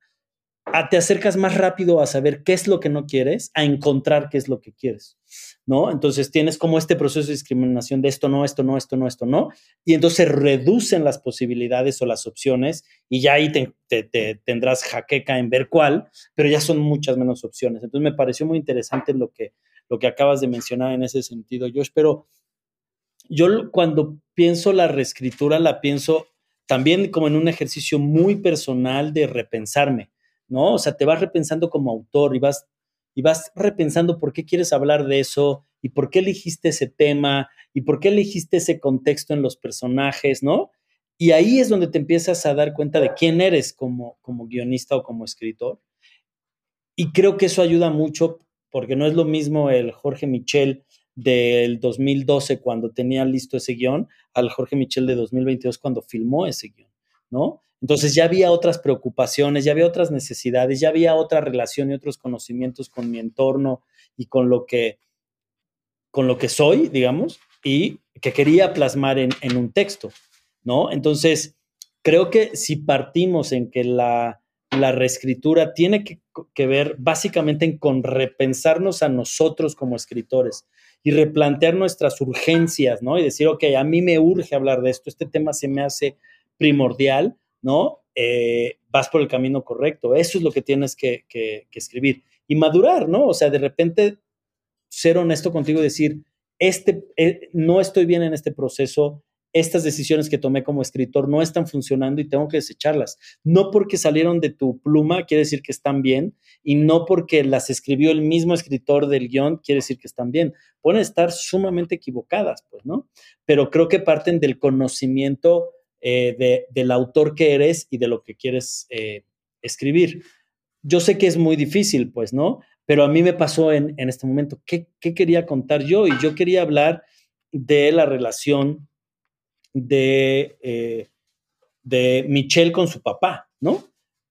te acercas más rápido a saber qué es lo que no quieres, a encontrar qué es lo que quieres, ¿no? Entonces tienes como este proceso de discriminación de esto no, esto no, esto no, esto no, y entonces reducen las posibilidades o las opciones y ya ahí te, tendrás jaqueca en ver cuál, pero ya son muchas menos opciones. Entonces me pareció muy interesante lo que, lo que acabas de mencionar en ese sentido, yo espero, yo cuando pienso la reescritura la pienso también como en un ejercicio muy personal de repensarme ¿no? O sea, te vas repensando como autor y vas, y vas repensando por qué quieres hablar de eso y por qué elegiste ese tema y por qué elegiste ese contexto en los personajes, ¿no? Y ahí es donde te empiezas a dar cuenta de quién eres como, como guionista o como escritor. Y creo que eso ayuda mucho porque no es lo mismo el Jorge Michel del 2012 cuando tenía listo ese guion al Jorge Michel de 2022 cuando filmó ese guion, ¿no? Entonces ya había otras preocupaciones, ya había otras necesidades, ya había otra relación y otros conocimientos con mi entorno y con lo que, con lo que soy, digamos, y que quería plasmar en, un texto, ¿no? Entonces, creo que si partimos en que la, reescritura tiene que, que, ver básicamente en con repensarnos a nosotros como escritores y replantear nuestras urgencias, ¿no? Y decir, ok, a mí me urge hablar de esto, este tema se me hace primordial, ¿no? Eh, vas por el camino correcto. Eso es lo que tienes que, escribir. Y madurar, ¿no? O sea, de repente ser honesto contigo y decir, este, eh, no estoy bien en este proceso, estas decisiones que tomé como escritor no están funcionando y tengo que desecharlas. No porque salieron de tu pluma quiere decir que están bien y no porque las escribió el mismo escritor del guion quiere decir que están bien. Pueden estar sumamente equivocadas, pues, ¿no? Pero creo que parten del conocimiento eh, del autor que eres y de lo que quieres eh, escribir. Yo sé que es muy difícil, pues, ¿no? Pero a mí me pasó en, este momento. ¿Qué, quería contar yo? Y yo quería hablar de la relación de, eh, de Michelle con su papá, ¿no?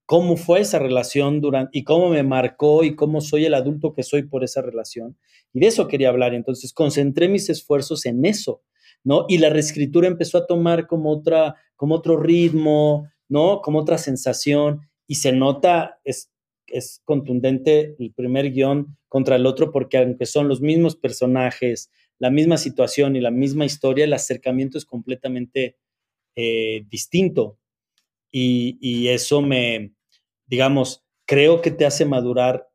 cómo fue esa relación durante y cómo me marcó y cómo soy el adulto que soy por esa relación. Y de eso quería hablar. Entonces concentré mis esfuerzos en eso, ¿no? Y la reescritura empezó a tomar como, otra, como otro ritmo, ¿no? Como otra sensación y se nota, es, es contundente el primer guion contra el otro porque aunque son los mismos personajes, la misma situación y la misma historia, el acercamiento es completamente eh, distinto. Y, y, eso me, digamos, creo que te hace madurar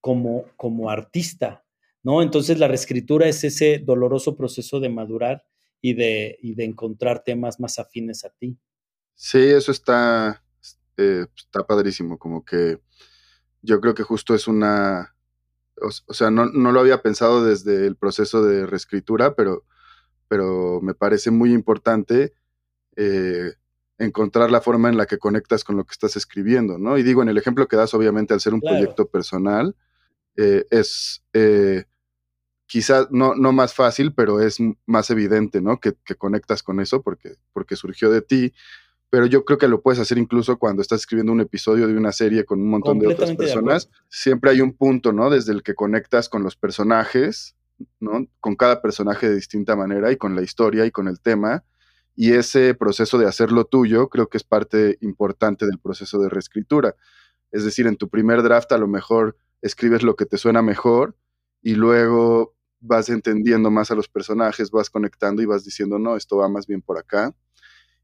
como, como artista, ¿no? Entonces la reescritura es ese doloroso proceso de madurar y de, de encontrar temas más afines a ti. Sí, eso está, eh, está padrísimo, como que yo creo que justo es una, o, sea, no, lo había pensado desde el proceso de reescritura, pero, pero me parece muy importante eh, encontrar la forma en la que conectas con lo que estás escribiendo, ¿no? Y digo, en el ejemplo que das, obviamente, al ser un proyecto personal, eh, es quizás no, no más fácil, pero es más evidente, ¿no? Que, conectas con eso porque, porque surgió de ti. Pero yo creo que lo puedes hacer incluso cuando estás escribiendo un episodio de una serie con un montón de otras personas. Siempre hay un punto, ¿no? Desde el que conectas con los personajes, ¿no? Con cada personaje de distinta manera y con la historia y con el tema. Y ese proceso de hacerlo tuyo creo que es parte importante del proceso de reescritura. Es decir, en tu primer draft a lo mejor escribes lo que te suena mejor y luego vas entendiendo más a los personajes, vas conectando y vas diciendo, no, esto va más bien por acá.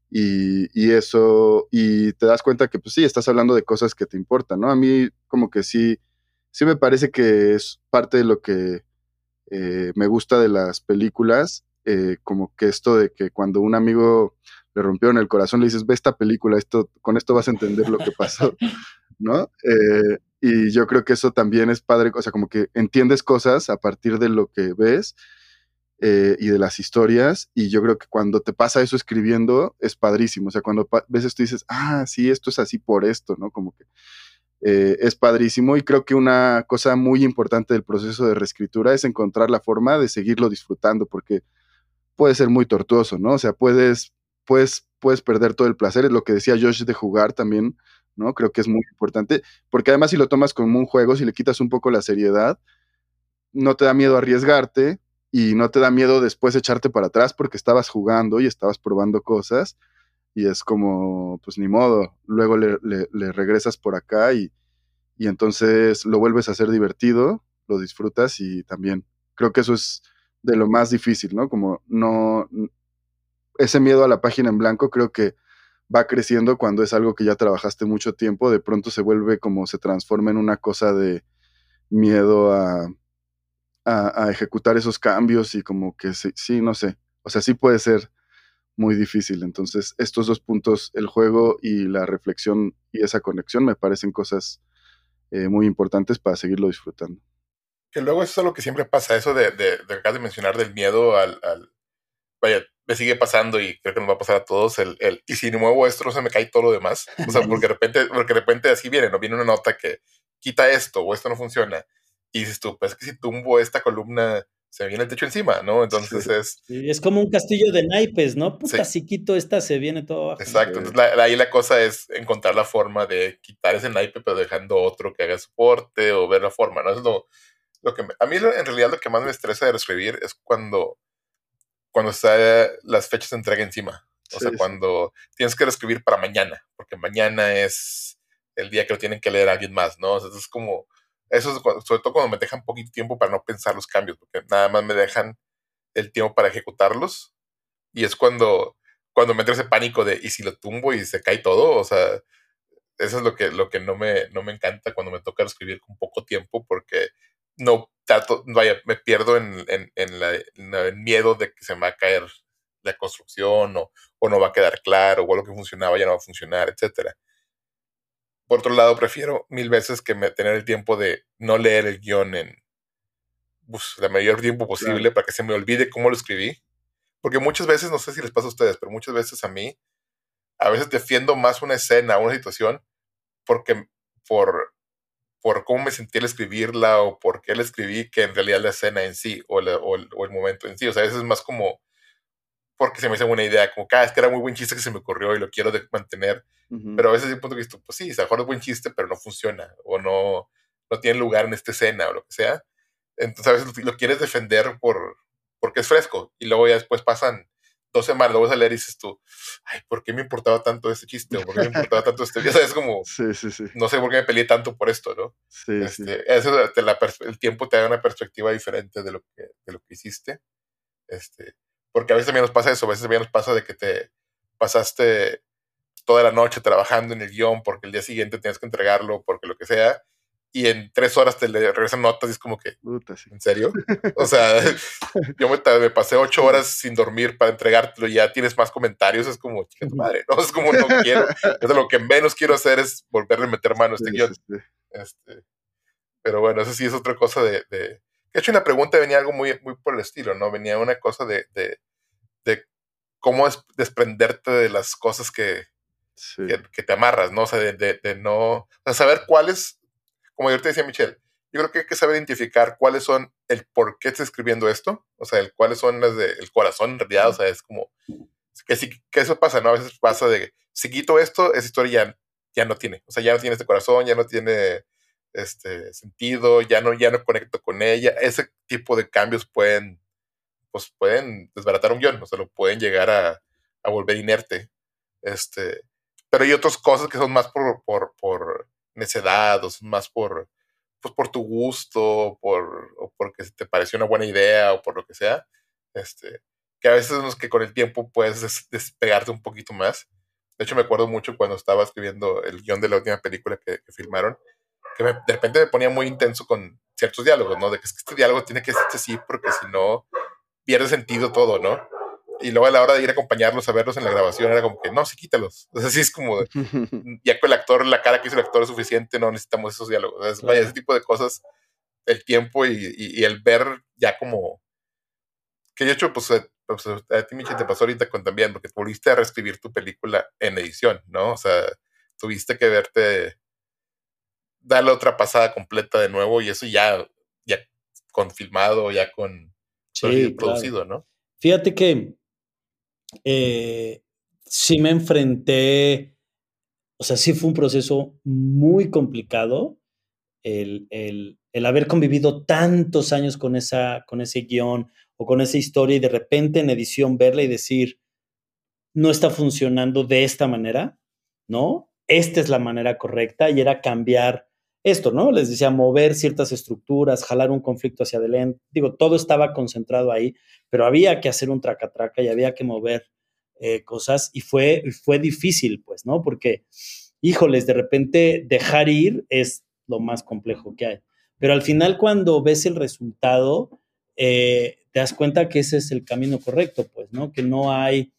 Y, eso, y te das cuenta que pues sí, estás hablando de cosas que te importan, ¿no? A mí como que sí, sí me parece que es parte de lo que eh, me gusta de las películas, eh, como que esto de que cuando un amigo le rompió en el corazón, le dices, ve esta película, esto, con esto vas a entender lo que pasó, ¿no? Eh, y yo creo que eso también es padre, o sea, como que entiendes cosas a partir de lo que ves eh, y de las historias. Y yo creo que cuando te pasa eso escribiendo es padrísimo. O sea, cuando ves esto dices, ah, sí, esto es así por esto, ¿no? Como que eh, es padrísimo. Y creo que una cosa muy importante del proceso de reescritura es encontrar la forma de seguirlo disfrutando, porque puede ser muy tortuoso, ¿no? O sea, puedes, puedes, puedes perder todo el placer. Es lo que decía Josh de jugar también ¿no? Creo que es muy importante, porque además si lo tomas como un juego, si le quitas un poco la seriedad, no te da miedo arriesgarte y no te da miedo después echarte para atrás porque estabas jugando y estabas probando cosas y es como, pues ni modo, luego le, regresas por acá y, y entonces lo vuelves a hacer divertido, lo disfrutas y también creo que eso es de lo más difícil, ¿no? Como no, ese miedo a la página en blanco creo que va creciendo cuando es algo que ya trabajaste mucho tiempo, de pronto se vuelve como se transforma en una cosa de miedo a, a, ejecutar esos cambios y como que sí, sí, no sé, o sea, sí puede ser muy difícil. Entonces, estos dos puntos, el juego y la reflexión y esa conexión, me parecen cosas eh, muy importantes para seguirlo disfrutando. Que luego eso es lo que siempre pasa, eso de, de, de, de mencionar del miedo al, al, Vaya, me sigue pasando y creo que nos va a pasar a todos el, el y si muevo esto no se me cae todo lo demás. O sea, porque de repente, porque de repente así viene, no viene una nota que quita esto o esto no funciona. Y dices tú, pues que si tumbo esta columna, se me viene el techo encima, ¿no? Entonces es... Es como un castillo de naipes, ¿no? Puta, si quito esta, se viene todo abajo. Exacto. Entonces ahí la cosa es encontrar la forma de quitar ese naipe, pero dejando otro que haga soporte o ver la forma, ¿no? Es lo, lo que... a mí en realidad lo que más me estresa de escribir es cuando, cuando está las fechas de entrega encima. O sea, cuando tienes que reescribir para mañana, porque mañana es el día que lo tienen que leer alguien más, ¿no? O sea, es como eso es sobre todo cuando me dejan poquito tiempo para no pensar los cambios, porque nada más me dejan el tiempo para ejecutarlos. Y es cuando, cuando me entra ese pánico de, ¿y si lo tumbo y se cae todo? O sea, eso es lo que, lo que no, me, no me encanta cuando me toca escribir con poco tiempo, porque no trato, vaya, me pierdo en, en, en, la, en, el miedo de que se me va a caer la construcción o, o no va a quedar claro o algo que funcionaba ya no va a funcionar, etcétera. Por otro lado, prefiero mil veces que me, tener el tiempo de no leer el guion en pues, la mayor tiempo posible para que se me olvide cómo lo escribí. Porque muchas veces, no sé si les pasa a ustedes, pero muchas veces a mí, a veces defiendo más una escena, una situación, porque por, por cómo me sentí al escribirla o por qué la escribí, que en realidad la escena en sí o, o, el, o el momento en sí. O sea, a veces es más como porque se me hizo buena idea, como que ah, es que era muy buen chiste que se me ocurrió y lo quiero mantener. Pero a veces hay un punto que dices, pues sí, lo mejor es buen chiste, pero no funciona, o no, no tiene lugar en esta escena, o lo que sea. Entonces a veces lo, quieres defender por, porque es fresco, y luego ya después pasan dos semanas, lo vas a leer y dices tú, ay, ¿por qué me importaba tanto este chiste? ¿O por qué me importaba tanto este? Ya sabes, como, sí, sí, sí. no sé por qué me peleé tanto por esto, ¿no? Sí, este, Eso, el tiempo te da una perspectiva diferente de lo que, de lo que hiciste. Este, porque a veces también nos pasa eso, a veces también nos pasa de que te pasaste toda la noche trabajando en el guion porque el día siguiente tienes que entregarlo, porque lo que sea, y en tres horas te le regresan notas y es como que, ¿en serio? O sea, yo me, pasé ocho horas sin dormir para entregártelo y ya tienes más comentarios, es como, chica tu madre, ¿no? Es como, no quiero, es lo que menos quiero hacer es volverle a meter mano a este guion. Este, pero bueno, eso sí es otra cosa de, de de hecho, en la pregunta venía algo muy, muy por el estilo, ¿no? Venía una cosa de, de cómo es desprenderte de las cosas que, que, te amarras, ¿no? O sea, de, de, no, o sea, saber cuáles, como te decía Michelle, yo creo que hay que saber identificar cuáles son el por qué estás escribiendo esto, o sea, el, cuáles son las del corazón en realidad, o sea, es como, que, si, que eso pasa, ¿no? A veces pasa de, si quito esto, esa historia ya, ya no tiene, o sea, ya no tiene este corazón, ya no tiene este sentido, ya no, ya no conecto con ella, ese tipo de cambios pueden pues pueden desbaratar un guion, o sea, lo pueden llegar a, a volver inerte. Este, pero hay otras cosas que son más por, por necedad, o son más por, pues por tu gusto, por, o porque te pareció una buena idea, o por lo que sea. Este, que a veces es que con el tiempo puedes despegarte un poquito más. De hecho, me acuerdo mucho cuando estaba escribiendo el guion de la última película que, filmaron, que de repente me ponía muy intenso con ciertos diálogos, ¿no? De que, es que este diálogo tiene que ser así porque si no, pierde sentido todo, ¿no? Y luego a la hora de ir a acompañarlos a verlos en la grabación era como que, no, sí, quítalos. Entonces así es como, ya con el actor, la cara que hizo el actor es suficiente, no necesitamos esos diálogos. vaya, ese tipo de cosas, el tiempo y, el ver ya como, que de hecho, pues, eh, pues a ti, Michi, te pasó ahorita con también, porque volviste a reescribir tu película en edición, ¿no? O sea, tuviste que verte, darle otra pasada completa de nuevo y eso ya, ya con filmado, ya con sí, producido, ¿no? Fíjate que eh, sí me enfrenté o sea, sí fue un proceso muy complicado el, el, el haber convivido tantos años con, esa, con ese guion o con esa historia y de repente en edición verla y decir, no está funcionando de esta manera, ¿no? Esta es la manera correcta y era cambiar esto, ¿no? Les decía, mover ciertas estructuras, jalar un conflicto hacia adelante. Digo, todo estaba concentrado ahí, pero había que hacer un traca-traca y había que mover eh, cosas y fue, fue difícil, pues, ¿no? Porque, híjoles, de repente dejar ir es lo más complejo que hay. Pero al final, cuando ves el resultado, eh, te das cuenta que ese es el camino correcto, pues, ¿no? Que no hay,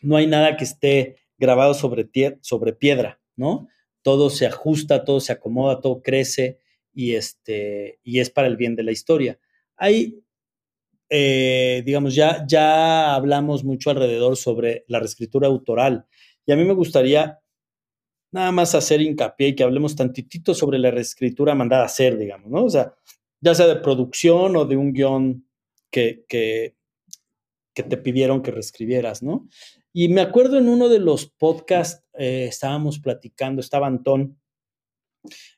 no hay nada que esté grabado sobre, sobre piedra, ¿no? Todo se ajusta, todo se acomoda, todo crece y, este, y es para el bien de la historia. Hay, eh, digamos, ya, ya hablamos mucho alrededor sobre la reescritura autoral y a mí me gustaría nada más hacer hincapié y que hablemos tantitito sobre la reescritura mandada a hacer, digamos, ¿no? O sea, ya sea de producción o de un guion que, que, que te pidieron que reescribieras, ¿no? Y me acuerdo en uno de los podcasts, eh, estábamos platicando, estaba Antón,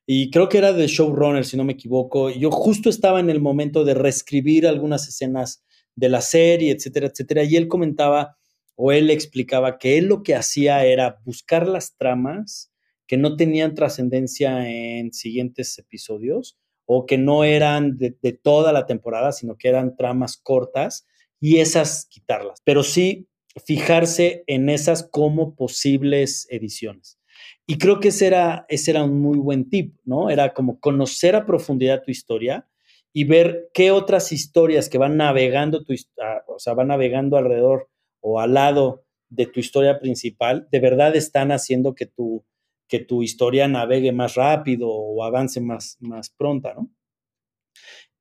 y creo que era de showrunner, si no me equivoco. Yo justo estaba en el momento de reescribir algunas escenas de la serie, etcétera, etcétera. Y él comentaba o él explicaba que él lo que hacía era buscar las tramas que no tenían trascendencia en siguientes episodios o que no eran de, de, toda la temporada, sino que eran tramas cortas y esas quitarlas. Pero sí fijarse en esas como posibles ediciones. Y creo que ese era, ese era un muy buen tip, ¿no? Era como conocer a profundidad tu historia y ver qué otras historias que van navegando tu, o sea, van navegando alrededor o al lado de tu historia principal, de verdad están haciendo que tu, que tu historia navegue más rápido o avance más, más pronta, ¿no?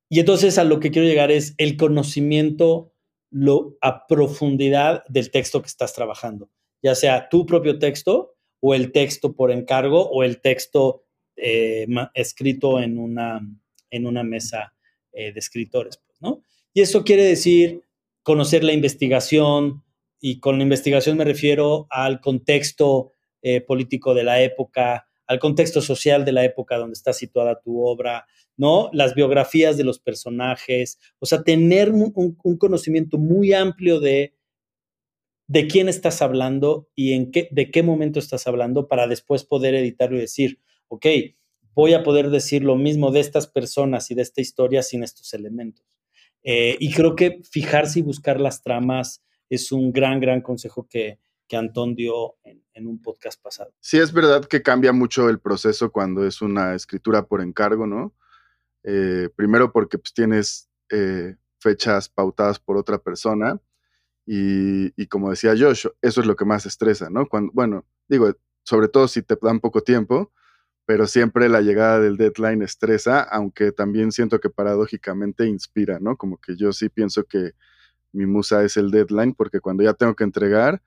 Y entonces a lo que quiero llegar es el conocimiento lo, a profundidad del texto que estás trabajando, ya sea tu propio texto o el texto por encargo o el texto eh, escrito en una, en una mesa eh, de escritores, pues, ¿no? Y eso quiere decir conocer la investigación, y con la investigación me refiero al contexto eh, político de la época, al contexto social de la época donde está situada tu obra, ¿no? Las biografías de los personajes, o sea, tener un, conocimiento muy amplio de, de quién estás hablando y en qué, de qué momento estás hablando para después poder editarlo y decir, ok, voy a poder decir lo mismo de estas personas y de esta historia sin estos elementos. Eh, y creo que fijarse y buscar las tramas es un gran, gran consejo que, que Antón dio en, en, un podcast pasado. Sí, es verdad que cambia mucho el proceso cuando es una escritura por encargo, ¿no? Eh, primero porque pues, tienes eh, fechas pautadas por otra persona y, y, como decía Josh, eso es lo que más estresa, ¿no? Cuando, bueno, digo, sobre todo si te dan poco tiempo, pero siempre la llegada del deadline estresa, aunque también siento que paradójicamente inspira, ¿no? Como que yo sí pienso que mi musa es el deadline, porque cuando ya tengo que entregar,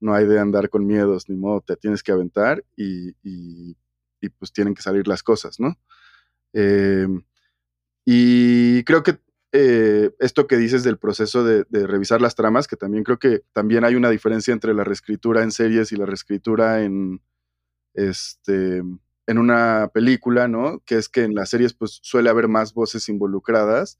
no hay de andar con miedos, ni modo, te tienes que aventar y, y, y pues tienen que salir las cosas, ¿no? Eh, y creo que eh, esto que dices del proceso de, de, revisar las tramas, que también creo que también hay una diferencia entre la reescritura en series y la reescritura en, este, en una película, ¿no? Que es que en las series pues suele haber más voces involucradas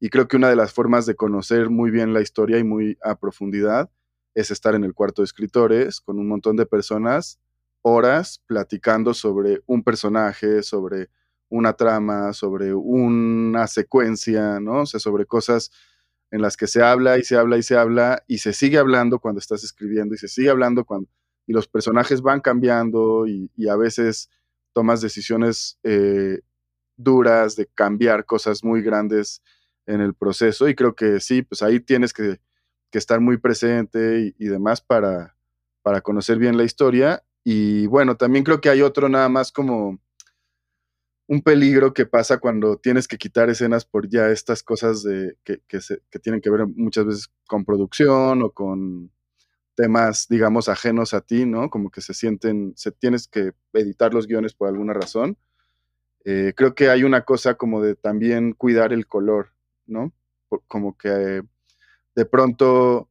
y creo que una de las formas de conocer muy bien la historia y muy a profundidad es estar en el cuarto de escritores con un montón de personas, horas platicando sobre un personaje, sobre una trama, sobre una secuencia, ¿no? O sea, sobre cosas en las que se habla y se habla y se habla y se sigue hablando cuando estás escribiendo y se sigue hablando cuando... Y los personajes van cambiando y, a veces tomas decisiones eh, duras de cambiar cosas muy grandes en el proceso y creo que sí, pues ahí tienes que, que estar muy presente y, demás para, para conocer bien la historia. Y bueno, también creo que hay otro nada más como un peligro que pasa cuando tienes que quitar escenas por ya estas cosas de, que, que, tienen que ver muchas veces con producción o con temas, digamos, ajenos a ti, ¿no? Como que se sienten, se tienes que editar los guiones por alguna razón. Eh, creo que hay una cosa como de también cuidar el color, ¿no? Como que de pronto,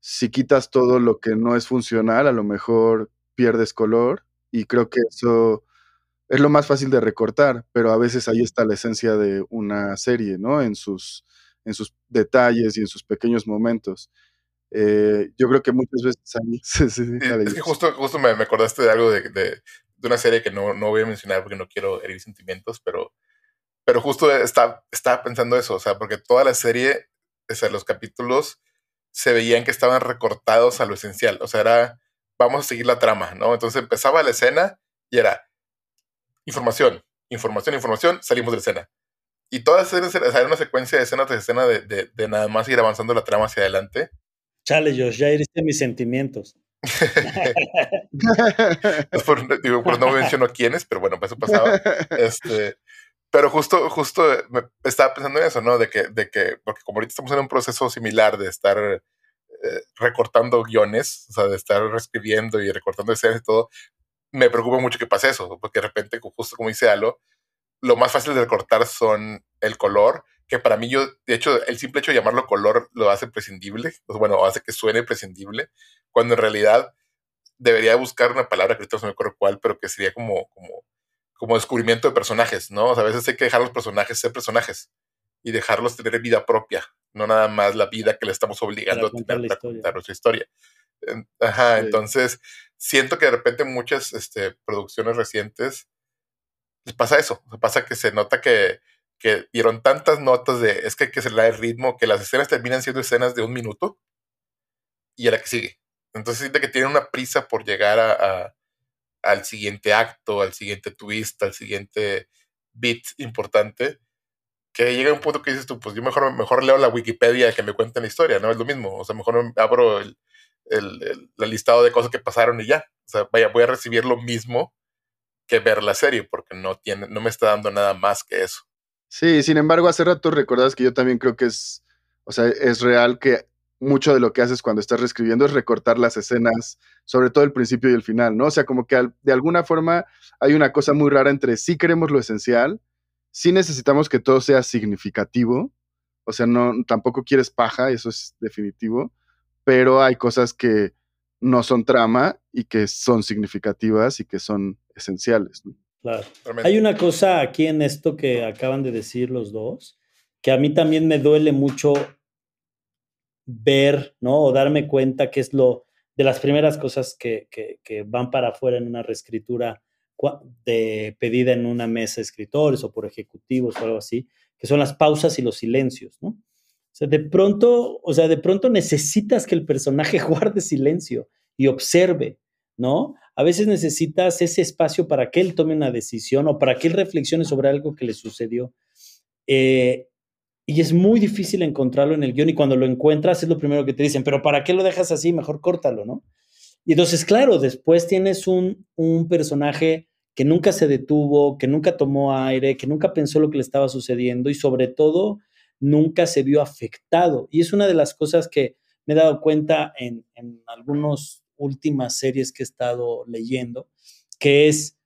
si quitas todo lo que no es funcional, a lo mejor pierdes color y creo que eso es lo más fácil de recortar, pero a veces ahí está la esencia de una serie, ¿no? En sus, en sus detalles y en sus pequeños momentos. Eh, yo creo que muchas veces es que justo, justo me, me, acordaste de algo de, de, de, una serie que no, no voy a mencionar porque no quiero herir sentimientos, pero, pero justo estaba, estaba pensando eso, o sea, porque toda la serie, o sea, los capítulos se veían que estaban recortados a lo esencial, o sea, era, vamos a seguir la trama, ¿no? Entonces empezaba la escena y era información, información, información, salimos de la escena. Y toda esa escena era una secuencia de escenas de escena de, de, de nada más ir avanzando la trama hacia adelante Chale, Josh, ya heriste mis sentimientos. por, digo, por no menciono quiénes, pero bueno, pues eso pasaba. Este, pero justo, justo me estaba pensando en eso, ¿no? De que, de que, porque como ahorita estamos en un proceso similar de estar eh, recortando guiones, o sea, de estar reescribiendo y recortando escenas y todo, me preocupa mucho que pase eso, porque de repente, justo como dice Alo, lo más fácil de recortar son el color que para mí yo, de hecho, el simple hecho de llamarlo color lo hace prescindible, pues bueno, hace que suene prescindible, cuando en realidad debería buscar una palabra que no me acuerdo cuál, pero que sería como, como, como descubrimiento de personajes, ¿no? O sea, a veces hay que dejar a los personajes ser personajes y dejarlos tener vida propia, no nada más la vida que le estamos obligando a tener para contar nuestra historia. Ajá, entonces siento que de repente muchas este, producciones recientes les pasa eso, pasa que se nota que que dieron tantas notas de es que hay que acelerar el ritmo que las escenas terminan siendo escenas de un minuto y a la que sigue. Entonces siente que tienen una prisa por llegar a, al siguiente acto, al siguiente twist, al siguiente bit importante, que llega un punto que dices tú, pues yo mejor, mejor leo la Wikipedia que me cuenten la historia, ¿no? Es lo mismo, o sea, mejor abro el, el, el, listado de cosas que pasaron y ya. O sea, vaya, voy a recibir lo mismo que ver la serie, porque no, tiene, no me está dando nada más que eso. Sí, sin embargo, hace rato recordabas que yo también creo que es, o sea, es real que mucho de lo que haces cuando estás reescribiendo es recortar las escenas, sobre todo el principio y el final, ¿no? O sea, como que de alguna forma hay una cosa muy rara entre sí queremos lo esencial, sí necesitamos que todo sea significativo, o sea, no, tampoco quieres paja, eso es definitivo, pero hay cosas que no son trama y que son significativas y que son esenciales. ¿no? Claro. Hay una cosa aquí en esto que acaban de decir los dos, que a mí también me duele mucho ver, ¿no? O darme cuenta que es lo de las primeras cosas que, que, van para afuera en una reescritura de, pedida en una mesa de escritores o por ejecutivos o algo así, que son las pausas y los silencios, ¿no? O sea, de pronto, o sea, de pronto necesitas que el personaje guarde silencio y observe, ¿no? A veces necesitas ese espacio para que él tome una decisión o para que él reflexione sobre algo que le sucedió. Eh, y es muy difícil encontrarlo en el guion y cuando lo encuentras es lo primero que te dicen, pero ¿para qué lo dejas así? Mejor córtalo, ¿no? Y entonces, claro, después tienes un, un personaje que nunca se detuvo, que nunca tomó aire, que nunca pensó lo que le estaba sucediendo y sobre todo nunca se vio afectado. Y es una de las cosas que me he dado cuenta en, en algunos últimas series que he estado leyendo, que es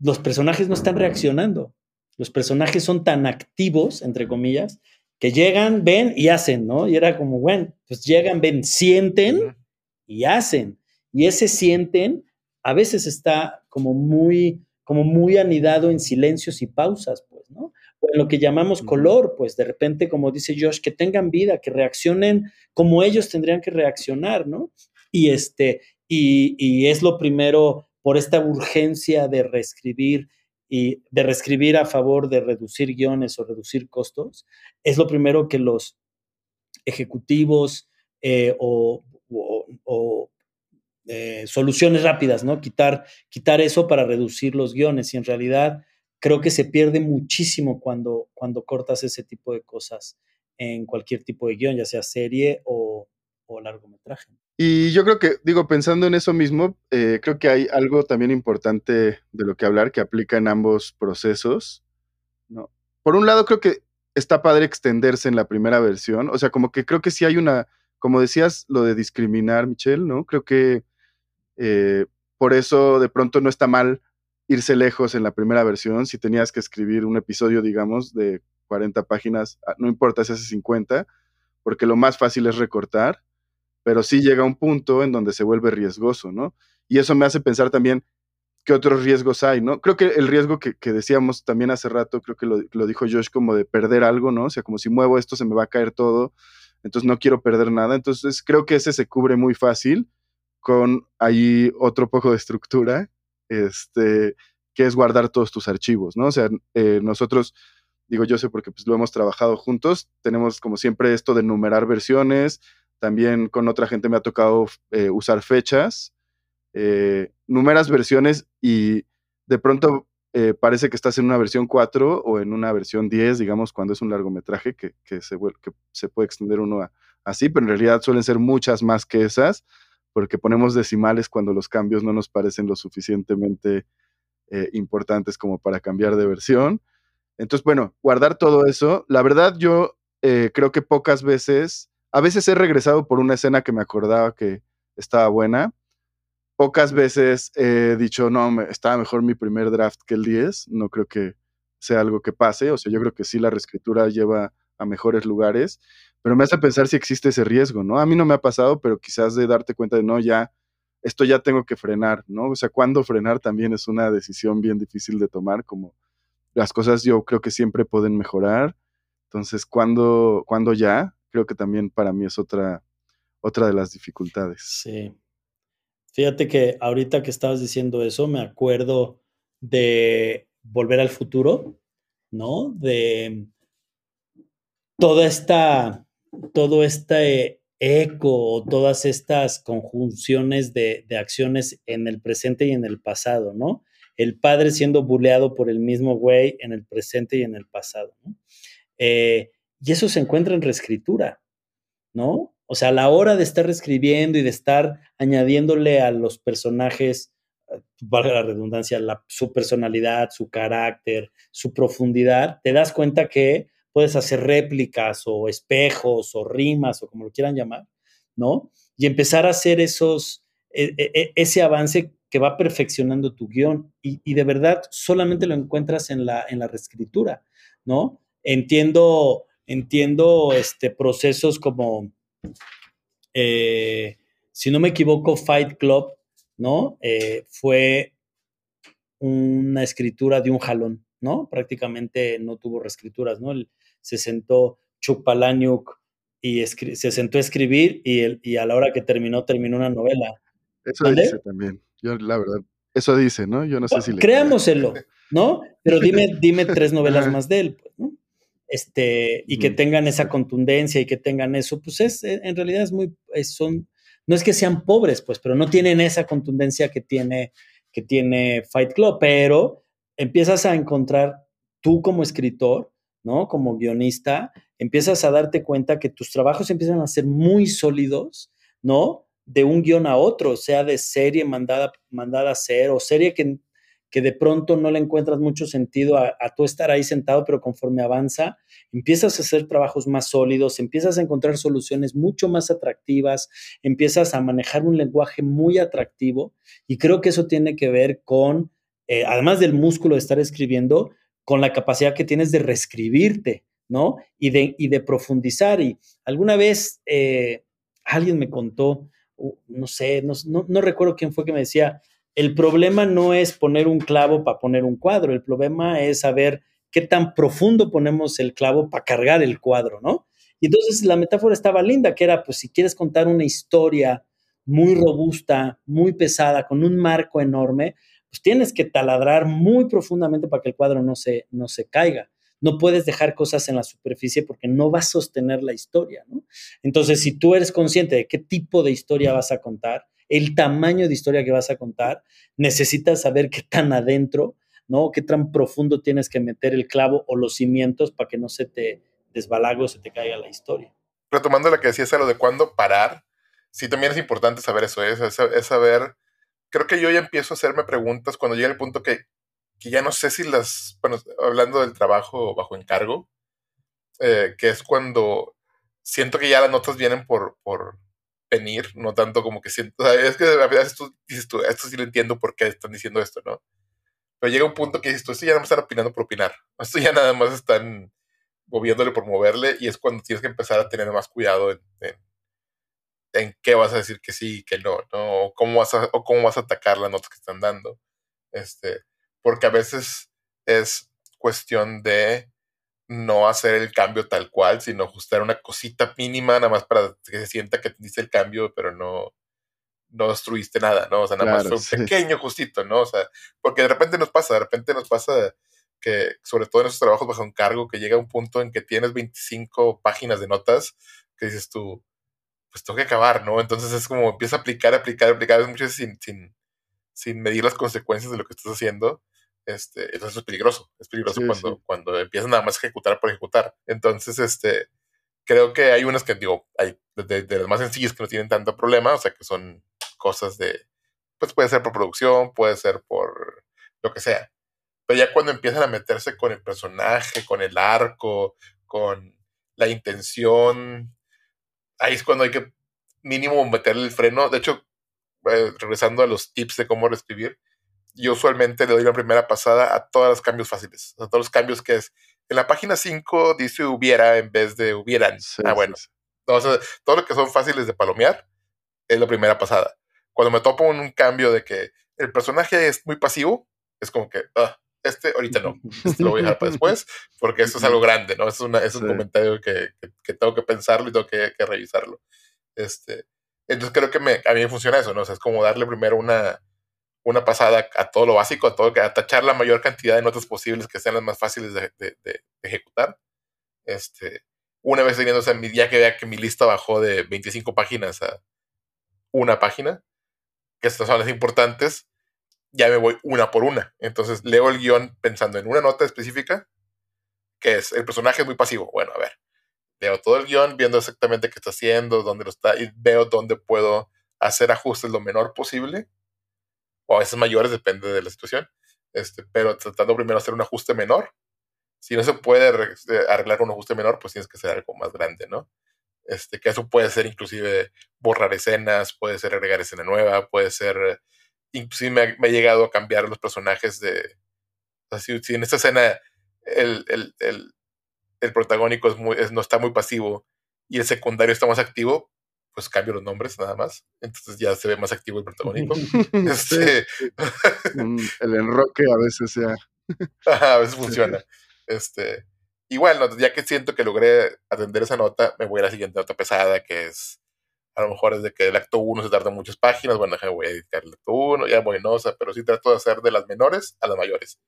los personajes no están reaccionando. Los personajes son tan activos, entre comillas, que llegan, ven y hacen, ¿no? Y era como, bueno, pues llegan, ven, sienten y hacen. Y ese sienten a veces está como muy, como muy anidado en silencios y pausas, pues, ¿no? O en lo que llamamos color, pues de repente, como dice Josh, que tengan vida, que reaccionen como ellos tendrían que reaccionar, ¿no? Y, este, y, y es lo primero por esta urgencia de reescribir y de reescribir a favor de reducir guiones o reducir costos, es lo primero que los ejecutivos eh, o, eh, soluciones rápidas, ¿no? Quitar, quitar eso para reducir los guiones y en realidad creo que se pierde muchísimo cuando, cuando cortas ese tipo de cosas en cualquier tipo de guion, ya sea serie o, o largometraje. Y yo creo que, digo, pensando en eso mismo, eh, creo que hay algo también importante de lo que hablar que aplica en ambos procesos. ¿no? Por un lado, creo que está padre extenderse en la primera versión. O sea, como que creo que sí hay una, como decías, lo de discriminar, Michelle, ¿no? Creo que eh, por eso de pronto no está mal irse lejos en la primera versión. Si tenías que escribir un episodio, digamos, de 40 páginas, ah, no importa si hace 50, porque lo más fácil es recortar pero sí llega un punto en donde se vuelve riesgoso, ¿no? Y eso me hace pensar también qué otros riesgos hay, ¿no? Creo que el riesgo que, decíamos también hace rato, creo que lo, dijo Josh como de perder algo, ¿no? O sea, como si muevo esto se me va a caer todo, entonces no quiero perder nada. Entonces creo que ese se cubre muy fácil con ahí otro poco de estructura, este, que es guardar todos tus archivos, ¿no? O sea, eh, nosotros, digo yo sé porque pues lo hemos trabajado juntos, tenemos como siempre esto de numerar versiones, también con otra gente me ha tocado eh, usar fechas, eh, numeras versiones y de pronto eh, parece que estás en una versión 4 o en una versión 10, digamos, cuando es un largometraje que, se, que se, puede extender uno así, pero en realidad suelen ser muchas más que esas, porque ponemos decimales cuando los cambios no nos parecen lo suficientemente eh, importantes como para cambiar de versión. Entonces, bueno, guardar todo eso. La verdad, yo creo que pocas veces, a veces he regresado por una escena que me acordaba que estaba buena, pocas veces he dicho, no, me, estaba mejor mi primer draft que el 10. No creo que sea algo que pase. O sea, yo creo que sí la reescritura lleva a mejores lugares, pero me hace pensar si existe ese riesgo, ¿no? A mí no me ha pasado, pero quizás de darte cuenta de, no, ya, esto ya tengo que frenar, ¿no? O sea, cuándo frenar también es una decisión bien difícil de tomar, como las cosas yo creo que siempre pueden mejorar. Entonces, ¿cuándo, ¿cuándo ya? Creo que también para mí es otra, otra de las dificultades. Sí. Fíjate que ahorita que estabas diciendo eso, me acuerdo de Volver al Futuro, ¿no? De toda esta, todo este eco, todas estas conjunciones de, acciones en el presente y en el pasado, ¿no? El padre siendo buleado por el mismo güey en el presente y en el pasado, ¿no? Eh, y eso se encuentra en reescritura, ¿no? O sea, a la hora de estar reescribiendo y de estar añadiéndole a los personajes, eh, valga la redundancia, su personalidad, su carácter, su profundidad, te das cuenta que puedes hacer réplicas o espejos o rimas o como lo quieran llamar, ¿no? Y empezar a hacer esos, e, e, e, ese avance que va perfeccionando tu guion y, y, de verdad solamente lo encuentras en la, en la reescritura, ¿no? Entiendo, entiendo este, procesos como eh, si no me equivoco, Fight Club, ¿no? Eh, fue una escritura de un jalón, ¿no? Prácticamente no tuvo reescrituras, ¿no? se sentó Chuck Palahniuk y se sentó a escribir y, el, y, a la hora que terminó, terminó una novela. Eso dice también. Yo, la verdad, eso dice, ¿no? Yo no sé si le. Créamoselo, ¿no? Pero dime, dime tres novelas más de él, pues, ¿no? Este, y que tengan esa contundencia y que tengan eso, pues es, eh, en realidad es muy, son, no es que sean pobres, pues, pero no tienen esa contundencia que tiene, que tiene Fight Club, pero empiezas a encontrar tú como escritor, ¿no? Como guionista, empiezas a darte cuenta que tus trabajos empiezan a ser muy sólidos, ¿no? De un guion a otro, sea de serie mandada, mandada a ser o serie que que de pronto no le encuentras mucho sentido a, tú estar ahí sentado, pero conforme avanza, empiezas a hacer trabajos más sólidos, empiezas a encontrar soluciones mucho más atractivas, empiezas a manejar un lenguaje muy atractivo y creo que eso tiene que ver con, eh, además del músculo de estar escribiendo, con la capacidad que tienes de reescribirte, ¿no? Y de, y de profundizar. Y alguna vez eh, alguien me contó, no sé, no, no recuerdo quién fue que me decía, el problema no es poner un clavo para poner un cuadro, el problema es saber qué tan profundo ponemos el clavo para cargar el cuadro, ¿no? Y entonces la metáfora estaba linda, que era, pues si quieres contar una historia muy robusta, muy pesada, con un marco enorme, pues tienes que taladrar muy profundamente para que el cuadro no se, no se caiga. No puedes dejar cosas en la superficie porque no va a sostener la historia, ¿no? Entonces, si tú eres consciente de qué tipo de historia vas a contar, el tamaño de historia que vas a contar, necesitas saber qué tan adentro, ¿no? Qué tan profundo tienes que meter el clavo o los cimientos para que no se te desbalague o se te caiga la historia. Retomando lo que decías a lo de cuándo parar, sí también es importante saber eso, ¿eh? es, saber, creo que yo ya empiezo a hacerme preguntas cuando llega el punto que, que ya no sé si las, bueno, hablando del trabajo bajo encargo, eh, que es cuando siento que ya las notas vienen por, por, venir, no tanto como que siento, es que a veces tú dices tú, esto sí lo entiendo por qué están diciendo esto, ¿no? Pero llega un punto que dices tú, esto ya no me están opinando por opinar, esto ya nada más están moviéndole por moverle y es cuando tienes que empezar a tener más cuidado en, en qué vas a decir que sí y que no, ¿no? O cómo vas a, o cómo vas a atacar las notas que están dando. Este, porque a veces es cuestión de no hacer el cambio tal cual, sino ajustar una cosita mínima nada más para que se sienta que dice el cambio, pero no, no destruiste nada, ¿no? O sea, nada más fue un pequeño justito, ¿no? O sea, porque de repente nos pasa, de repente nos pasa que, sobre todo en esos trabajos bajo encargo, que llega un punto en que tienes 25 páginas de notas que dices tú, pues tengo que acabar, ¿no? Entonces es como empieza a aplicar, aplicar, aplicar, muchas veces sin, sin, sin medir las consecuencias de lo que estás haciendo. Este, entonces es peligroso, es peligroso cuando, cuando empiezas nada más a ejecutar por ejecutar. Entonces, este, creo que hay unas que, digo, hay de, de, las más sencillas que no tienen tanto problema, o sea, que son cosas de, pues puede ser por producción, puede ser por lo que sea. Pero ya cuando empiezan a meterse con el personaje, con el arco, con la intención, ahí es cuando hay que mínimo meterle el freno. De hecho, eh, regresando a los tips de cómo reescribir, yo usualmente le doy la primera pasada a todos los cambios fáciles, a todos los cambios que es. En la página 5 dice hubiera en vez de hubieran. ah, bueno. todo lo que son fáciles de palomear es la primera pasada. Cuando me topo en un cambio de que el personaje es muy pasivo, es como que, ah, este ahorita no, este lo voy a dejar para después, porque esto es algo grande, ¿no? Es, una, es un comentario que, que, tengo que pensarlo y tengo que, que, revisarlo. Este, entonces creo que me, a mí me funciona eso, ¿no? O sea, es como darle primero una, una pasada a todo lo básico, a todo, a tachar la mayor cantidad de notas posibles que sean las más fáciles de, ejecutar. Este, una vez teniendo, o sea, ya que vea que mi lista bajó de 25 páginas a una página, que estas son las importantes, ya me voy una por una. Entonces leo el guion pensando en una nota específica, que es el personaje es muy pasivo. Bueno, a ver, leo todo el guion viendo exactamente qué está haciendo, dónde lo está, y veo dónde puedo hacer ajustes lo menor posible, o a veces mayores, depende de la situación, este, pero tratando primero de hacer un ajuste menor. Si no se puede eh, arreglar un ajuste menor, pues tienes que hacer algo más grande, ¿no? Este, que eso puede ser inclusive borrar escenas, puede ser agregar escena nueva, puede ser inclusive me, ha llegado a cambiar los personajes de... si, en esta escena el, el, el, el protagónico es muy, no está muy pasivo y el secundario está más activo, pues cambio los nombres nada más. Entonces ya se ve más activo el protagónico. este... el enroque a veces ya. a veces funciona. Este, igual, ya que siento que logré atender esa nota, me voy a la siguiente nota pesada, que es a lo mejor es de que el acto 1 se tarda muchas páginas, bueno, voy a editar el acto 1, ya bueno, o sea, pero sí trato de hacer de las menores a las mayores.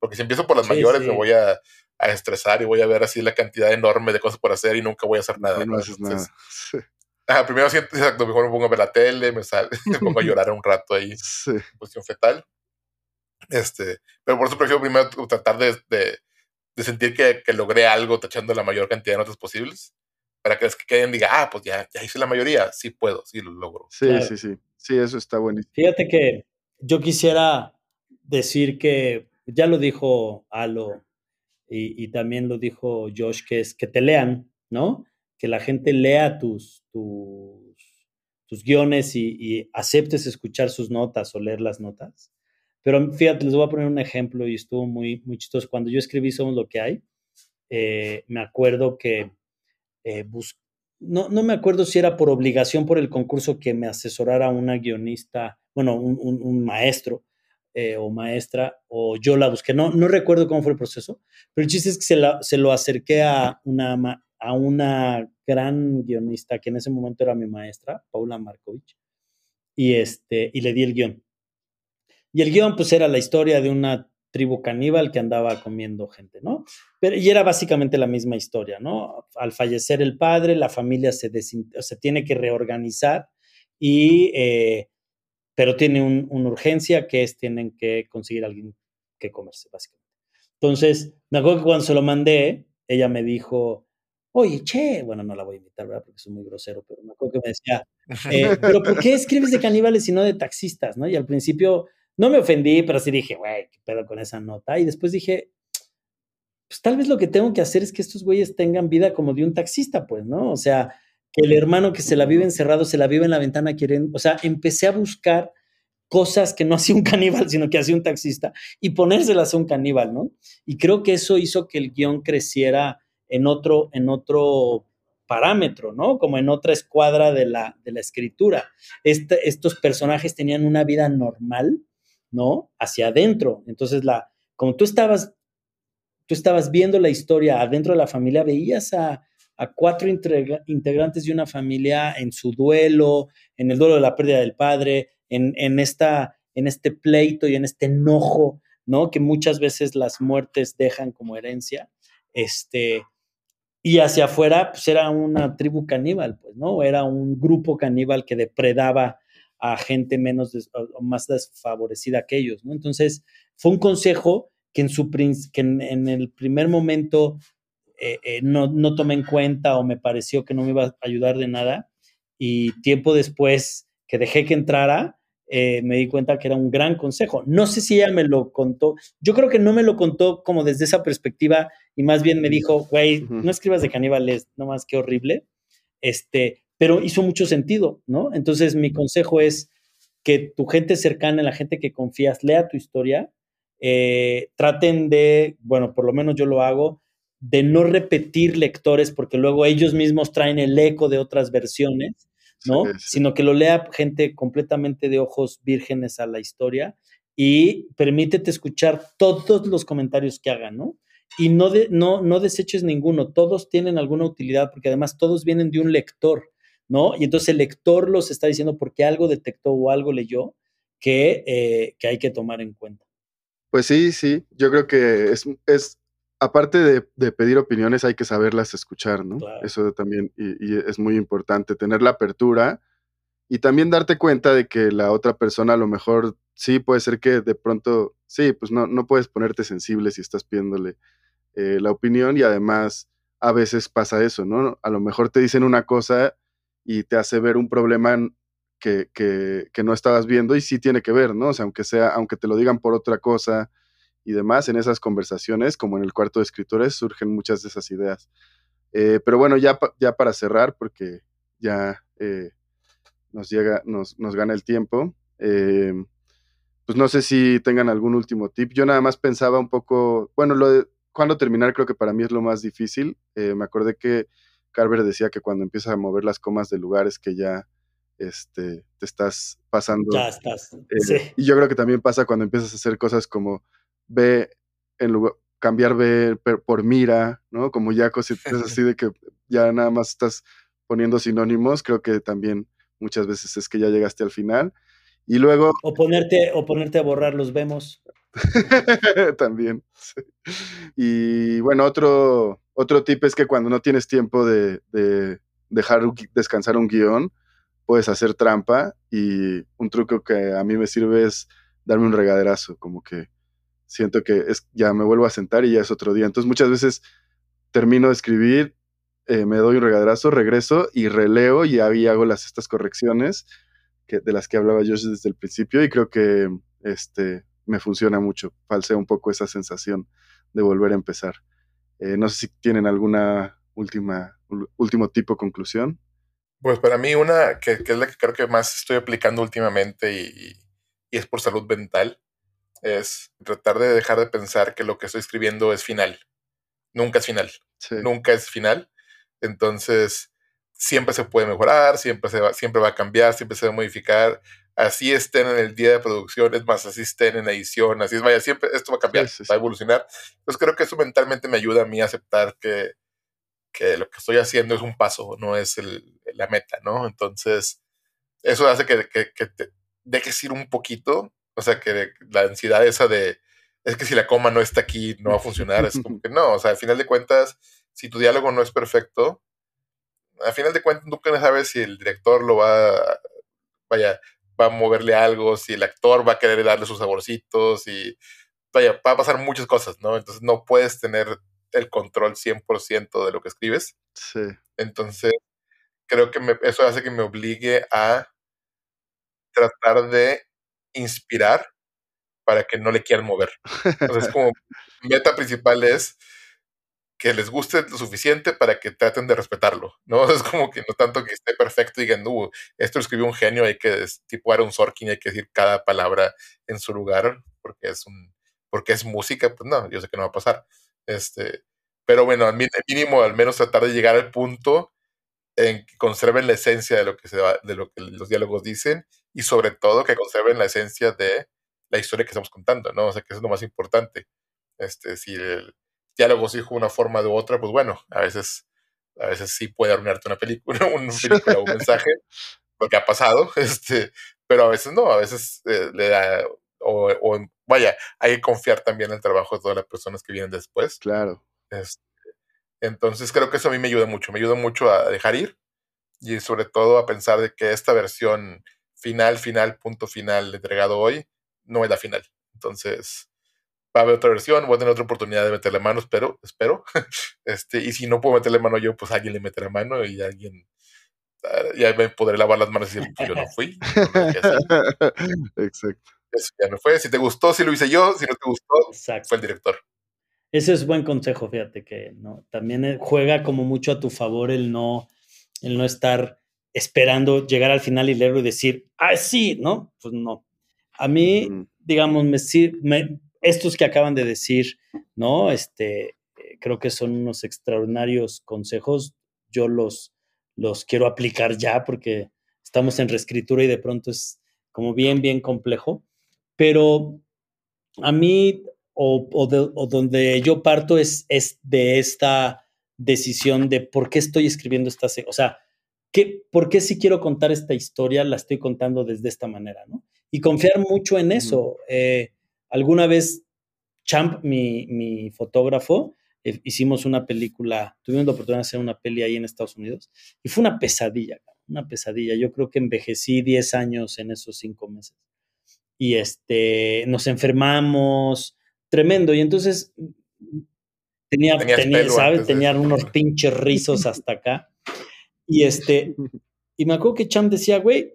Porque si empiezo por las mayores me voy a, a, estresar y voy a ver así la cantidad enorme de cosas por hacer y nunca voy a hacer nada. No, haces nada. Ajá, primero siento, exacto, mejor me pongo a ver la tele, me, sal, me pongo a llorar un rato ahí, sí. posición fetal. Este, pero por eso prefiero primero tratar de, de, de sentir que, que, logré algo tachando la mayor cantidad de notas posibles para que los que queden digan, ah, pues ya, ya hice la mayoría, sí puedo, sí lo logro. Sí, claro. sí, sí, sí, eso está buenísimo. Fíjate que yo quisiera decir que ya lo dijo Alo y, y, también lo dijo Josh, que es que te lean, ¿no? Que la gente lea tus, tus, tus guiones y, aceptes escuchar sus notas o leer las notas. Pero fíjate, les voy a poner un ejemplo y estuvo muy, muy chistoso. Cuando yo escribí Somos lo que hay, eh, me acuerdo que eh, no, no, me acuerdo si era por obligación por el concurso que me asesorara una guionista, bueno, un, un, un maestro eh, o maestra, o yo la busqué, no, no recuerdo cómo fue el proceso, pero el chiste es que se, la, se lo acerqué a una, a una gran guionista que en ese momento era mi maestra, Paula Markovich, y, este, y le di el guion. Y el guion pues era la historia de una tribu caníbal que andaba comiendo gente, ¿no? Pero, y era básicamente la misma historia, ¿no? Al fallecer el padre, la familia se, se tiene que reorganizar y, eh, pero tiene un, una urgencia que es, tienen que conseguir alguien que comerse, básicamente. Entonces, me acuerdo que cuando se lo mandé, ella me dijo, oye, che, bueno, no la voy a invitar, ¿verdad? Porque soy muy grosero, pero me acuerdo que me decía, eh, pero ¿por qué escribes de caníbales y no de taxistas, no? Y al principio no me ofendí, pero sí dije, güey, qué pedo con esa nota. Y después dije, pues tal vez lo que tengo que hacer es que estos güeyes tengan vida como de un taxista, pues, ¿no? O sea, que el hermano que se la vive encerrado, se la vive en la ventana, quieren, o sea, empecé a buscar cosas que no hacía un caníbal, sino que hacía un taxista, y ponérselas a un caníbal, ¿no? Y creo que eso hizo que el guion creciera en otro, en otro parámetro, ¿no? Como en otra escuadra de la, de la escritura. Este, estos personajes tenían una vida normal, ¿no? Hacia adentro. Entonces, la, como tú estabas, tú estabas viendo la historia adentro de la familia, veías a, a cuatro integrantes de una familia en su duelo, en el duelo de la pérdida del padre, en, en, esta, en este pleito y en este enojo, ¿no? Que muchas veces las muertes dejan como herencia. Este, y hacia afuera, pues era una tribu caníbal, pues, ¿no? Era un grupo caníbal que depredaba a gente menos o más desfavorecida que ellos, ¿no? Entonces, fue un consejo que en, su, que en, el primer momento eh, eh, no, no tomé en cuenta o me pareció que no me iba a ayudar de nada. Y tiempo después que dejé que entrara, eh, me di cuenta que era un gran consejo. No sé si ella me lo contó. Yo creo que no me lo contó como desde esa perspectiva y más bien me dijo, güey, no escribas de caníbales, no más que horrible. Este, pero hizo mucho sentido, ¿no? Entonces mi consejo es que tu gente cercana, la gente que confías, lea tu historia, eh, traten de, bueno, por lo menos yo lo hago, de no repetir lectores porque luego ellos mismos traen el eco de otras versiones ¿no? Sino que lo lea gente completamente de ojos vírgenes a la historia y permítete escuchar todos los comentarios que hagan, ¿no? Y no, de, no, no deseches ninguno, todos tienen alguna utilidad porque además todos vienen de un lector, ¿no? Y entonces el lector los está diciendo porque algo detectó o algo leyó que, eh, que hay que tomar en cuenta. Pues sí, sí, yo creo que es, es aparte de, pedir opiniones, hay que saberlas escuchar, ¿no? Eso también, y, es muy importante, tener la apertura y también darte cuenta de que la otra persona a lo mejor sí puede ser que de pronto, sí, pues no, no puedes ponerte sensible si estás pidiéndole eh, la opinión y además a veces pasa eso, ¿no? A lo mejor te dicen una cosa y te hace ver un problema que, que, que no estabas viendo y sí tiene que ver, ¿no? O sea, aunque sea, aunque te lo digan por otra cosa, y demás, en esas conversaciones, como en el cuarto de escritores, surgen muchas de esas ideas. Eh, pero bueno, ya, ya para cerrar, porque ya eh, nos llega, nos, nos, gana el tiempo. Eh, pues no sé si tengan algún último tip. Yo nada más pensaba un poco, bueno, lo de cuándo terminar creo que para mí es lo más difícil. me acordé que Carver decía que cuando empiezas a mover las comas de lugares que ya este, te estás pasando. Ya estás. Y yo creo que también pasa cuando empiezas a hacer cosas como B en lugar, cambiar B por mira, ¿no? Como ya cosas así de que ya nada más estás poniendo sinónimos, creo que también muchas veces es que ya llegaste al final. Y luego... O ponerte, o ponerte a borrar los vemos. también. Y bueno, otro, otro tip es que cuando no tienes tiempo de, de dejar descansar un guion, puedes hacer trampa y un truco que a mí me sirve es darme un regaderazo, como que siento que es, ya me vuelvo a sentar y ya es otro día. Entonces muchas veces termino de escribir, eh, me doy un regaderazo, regreso y releo y ahí hago las, estas correcciones que, de las que hablaba yo desde el principio y creo que este, me funciona mucho, falsea un poco esa sensación de volver a empezar. Eh, no sé si tienen alguna última, último tipo conclusión. Pues para mí una que, es la que creo que más estoy aplicando últimamente y es por salud mental, es tratar de dejar de pensar que lo que estoy escribiendo es final. Nunca es final. Nunca es final. Entonces, siempre se puede mejorar, siempre, se va, siempre va a cambiar, siempre se va a modificar. Así estén en el día de producción, es más, así estén en edición, así es, vaya, siempre esto va a cambiar, va a evolucionar. Entonces, creo que eso mentalmente me ayuda a mí a aceptar que, que lo que estoy haciendo es un paso, no es el, la meta, ¿no? Entonces, eso hace que, que, que te dejes ir un poquito o sea, que la ansiedad esa de, es que si la coma no está aquí, no va a funcionar. Es como que no, o sea, al final de cuentas, si tu diálogo no es perfecto, al final de cuentas nunca sabes si el director lo va, vaya, va a moverle algo, si el actor va a querer darle sus saborcitos y, vaya, va a pasar muchas cosas, ¿no? Entonces no puedes tener el control 100% de lo que escribes. Sí. Entonces, creo que eso hace que me obligue a tratar de inspirar para que no le quieran mover. Entonces, como meta principal es que les guste lo suficiente para que traten de respetarlo, ¿no? Es como que no tanto que esté perfecto y digan, uh, esto lo escribió un genio, hay que, tipo un Sorkin, hay que decir cada palabra en su lugar, porque es un, porque es música, pues no, yo sé que no va a pasar. Este, pero bueno, al mínimo, al menos tratar de llegar al punto en que conserven la esencia de lo que, se de lo que los diálogos dicen y sobre todo que conserven la esencia de la historia que estamos contando, ¿no? O sea, que eso es lo más importante. Este, si el diálogo se dijo de una forma u otra, pues bueno, a veces, a veces sí puede arruinarte una película, un película, un mensaje, porque ha pasado, este, pero a veces no, a veces eh, le da, o, o, vaya, hay que confiar también en el trabajo de todas las personas que vienen después. Claro. Este, entonces creo que eso a mí me ayuda mucho, me ayuda mucho a dejar ir y sobre todo a pensar de que esta versión final, final, punto final entregado hoy no es la final. Entonces va a haber otra versión, voy a tener otra oportunidad de meterle mano, espero, espero. Este, y si no puedo meterle mano yo, pues alguien le meterá mano y alguien ah, ya me podré lavar las manos y decir, pues yo no fui. Exacto. Eso ya me fue. Si te gustó, si lo hice yo. Si no te gustó, fue el director. Ese es buen consejo, fíjate que no. También eh, juega como mucho a tu favor el no, el no estar esperando llegar al final y leerlo y decir, ah, sí, ¿no? Pues no. A mí, digamos, me, me, estos que acaban de decir, ¿no? Este, creo que son unos extraordinarios consejos. Yo los, los quiero aplicar ya porque estamos en reescritura y de pronto es como bien, bien complejo. Pero a mí o, donde yo parto es, es, de esta decisión de por qué estoy escribiendo esta, o sea, ¿qué, ¿por qué si quiero contar esta historia la estoy contando desde esta manera, ¿no? Y confiar mucho en eso. Eh, alguna vez Champ, mi, mi fotógrafo, eh, hicimos una película, tuvimos la oportunidad de hacer una peli ahí en Estados Unidos y fue una pesadilla, una pesadilla. Yo creo que envejecí 10 años en esos cinco meses. Y este, nos enfermamos, tremendo. Y entonces tenía, tenía ¿sabes? Tenían unos pinches rizos hasta acá. Y este, y me acuerdo que Cham decía, güey,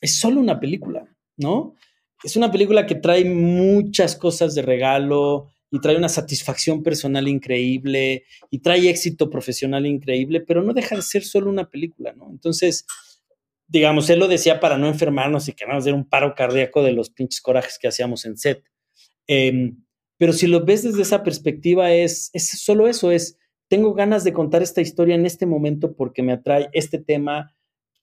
es solo una película, ¿no? Es una película que trae muchas cosas de regalo y trae una satisfacción personal increíble y trae éxito profesional increíble, pero no deja de ser solo una película, ¿no? Entonces, digamos, él lo decía para no enfermarnos y que no nos diera un paro cardíaco de los pinches corajes que hacíamos en set. Em, pero si lo ves desde esa perspectiva, es, es solo eso, es, tengo ganas de contar esta historia en este momento porque me atrae este tema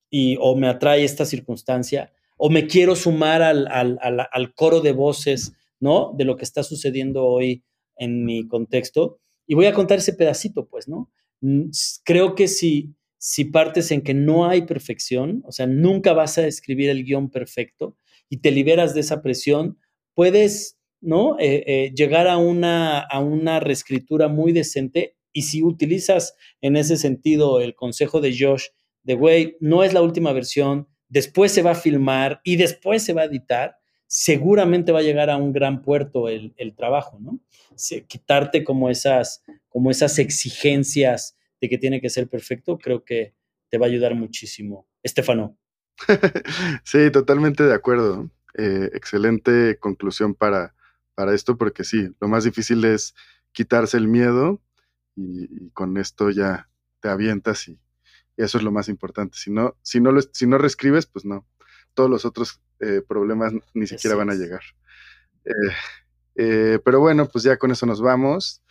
y, o me atrae esta circunstancia, o me quiero sumar al, al, al, coro de voces, ¿no? De lo que está sucediendo hoy en mi contexto. Y voy a contar ese pedacito, pues, ¿no? Mm, creo que si, si partes en que no hay perfección, o sea, nunca vas a escribir el guion perfecto y te liberas de esa presión, puedes ¿no? Eh, eh, llegar a una, a una reescritura muy decente y si utilizas en ese sentido el consejo de Josh, de, güey, no es la última versión, después se va a filmar y después se va a editar, seguramente va a llegar a un gran puerto el, trabajo, ¿no? quitarte como esas, como esas exigencias de que tiene que ser perfecto, creo que te va a ayudar muchísimo. Estefano. sí, totalmente de acuerdo. Eh, excelente conclusión para, para esto, porque sí, lo más difícil es quitarse el miedo y, con esto ya te avientas y, eso es lo más importante. Si no, si no, lo, si no reescribes, pues no, todos los otros eh, problemas ni siquiera van a llegar. Eh, eh, pero bueno, pues ya con eso nos vamos.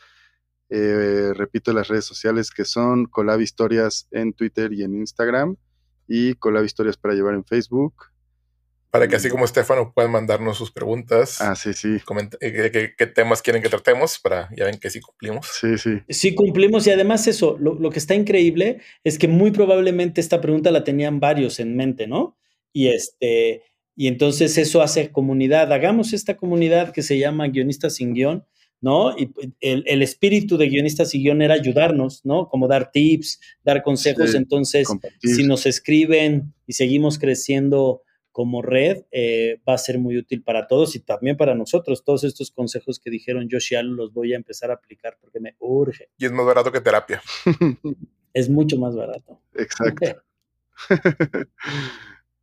repito las redes sociales que son Colab Historias en Twitter y en Instagram y Colab Historias para llevar en Facebook para que así como Estefano puedan mandarnos sus preguntas. Ah, sí, sí. Eh, qué, temas quieren que tratemos para ya ven que sí cumplimos. Sí, sí. Sí cumplimos y además eso, lo, que está increíble es que muy probablemente esta pregunta la tenían varios en mente, ¿no? Y este, y entonces eso hace comunidad. Hagamos esta comunidad que se llama Guionistas sin Guión, ¿no? Y el, espíritu de Guionistas sin Guión era ayudarnos, ¿no? Como dar tips, dar consejos. entonces, si nos escriben y seguimos creciendo como red eh, va a ser muy útil para todos y también para nosotros. Todos estos consejos que dijeron Josh y los voy a empezar a aplicar porque me urge. Y es más barato que terapia. es mucho más barato. Exacto.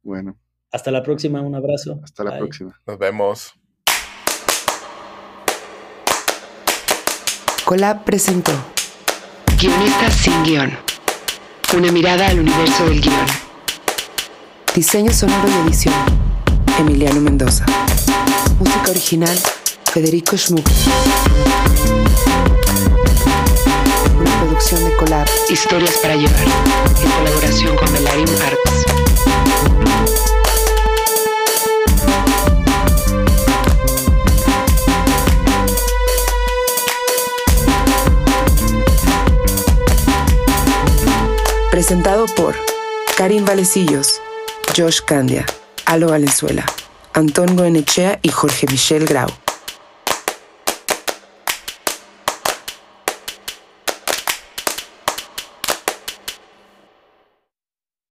bueno. Hasta la próxima, un abrazo. Hasta la próxima. Nos vemos. Colab presentó Guionistas sin guion. Una mirada al universo del guion. Diseño sonoro y edición. Emiliano Mendoza. Música original. Federico Schmuck. Una producción de Colab Historias para Llevar, en colaboración con Melarim Arts. Presentado por Karim Valecillos, Josh Candia, Alo Valenzuela, Antón Goenechea y Jorge Michel Grau.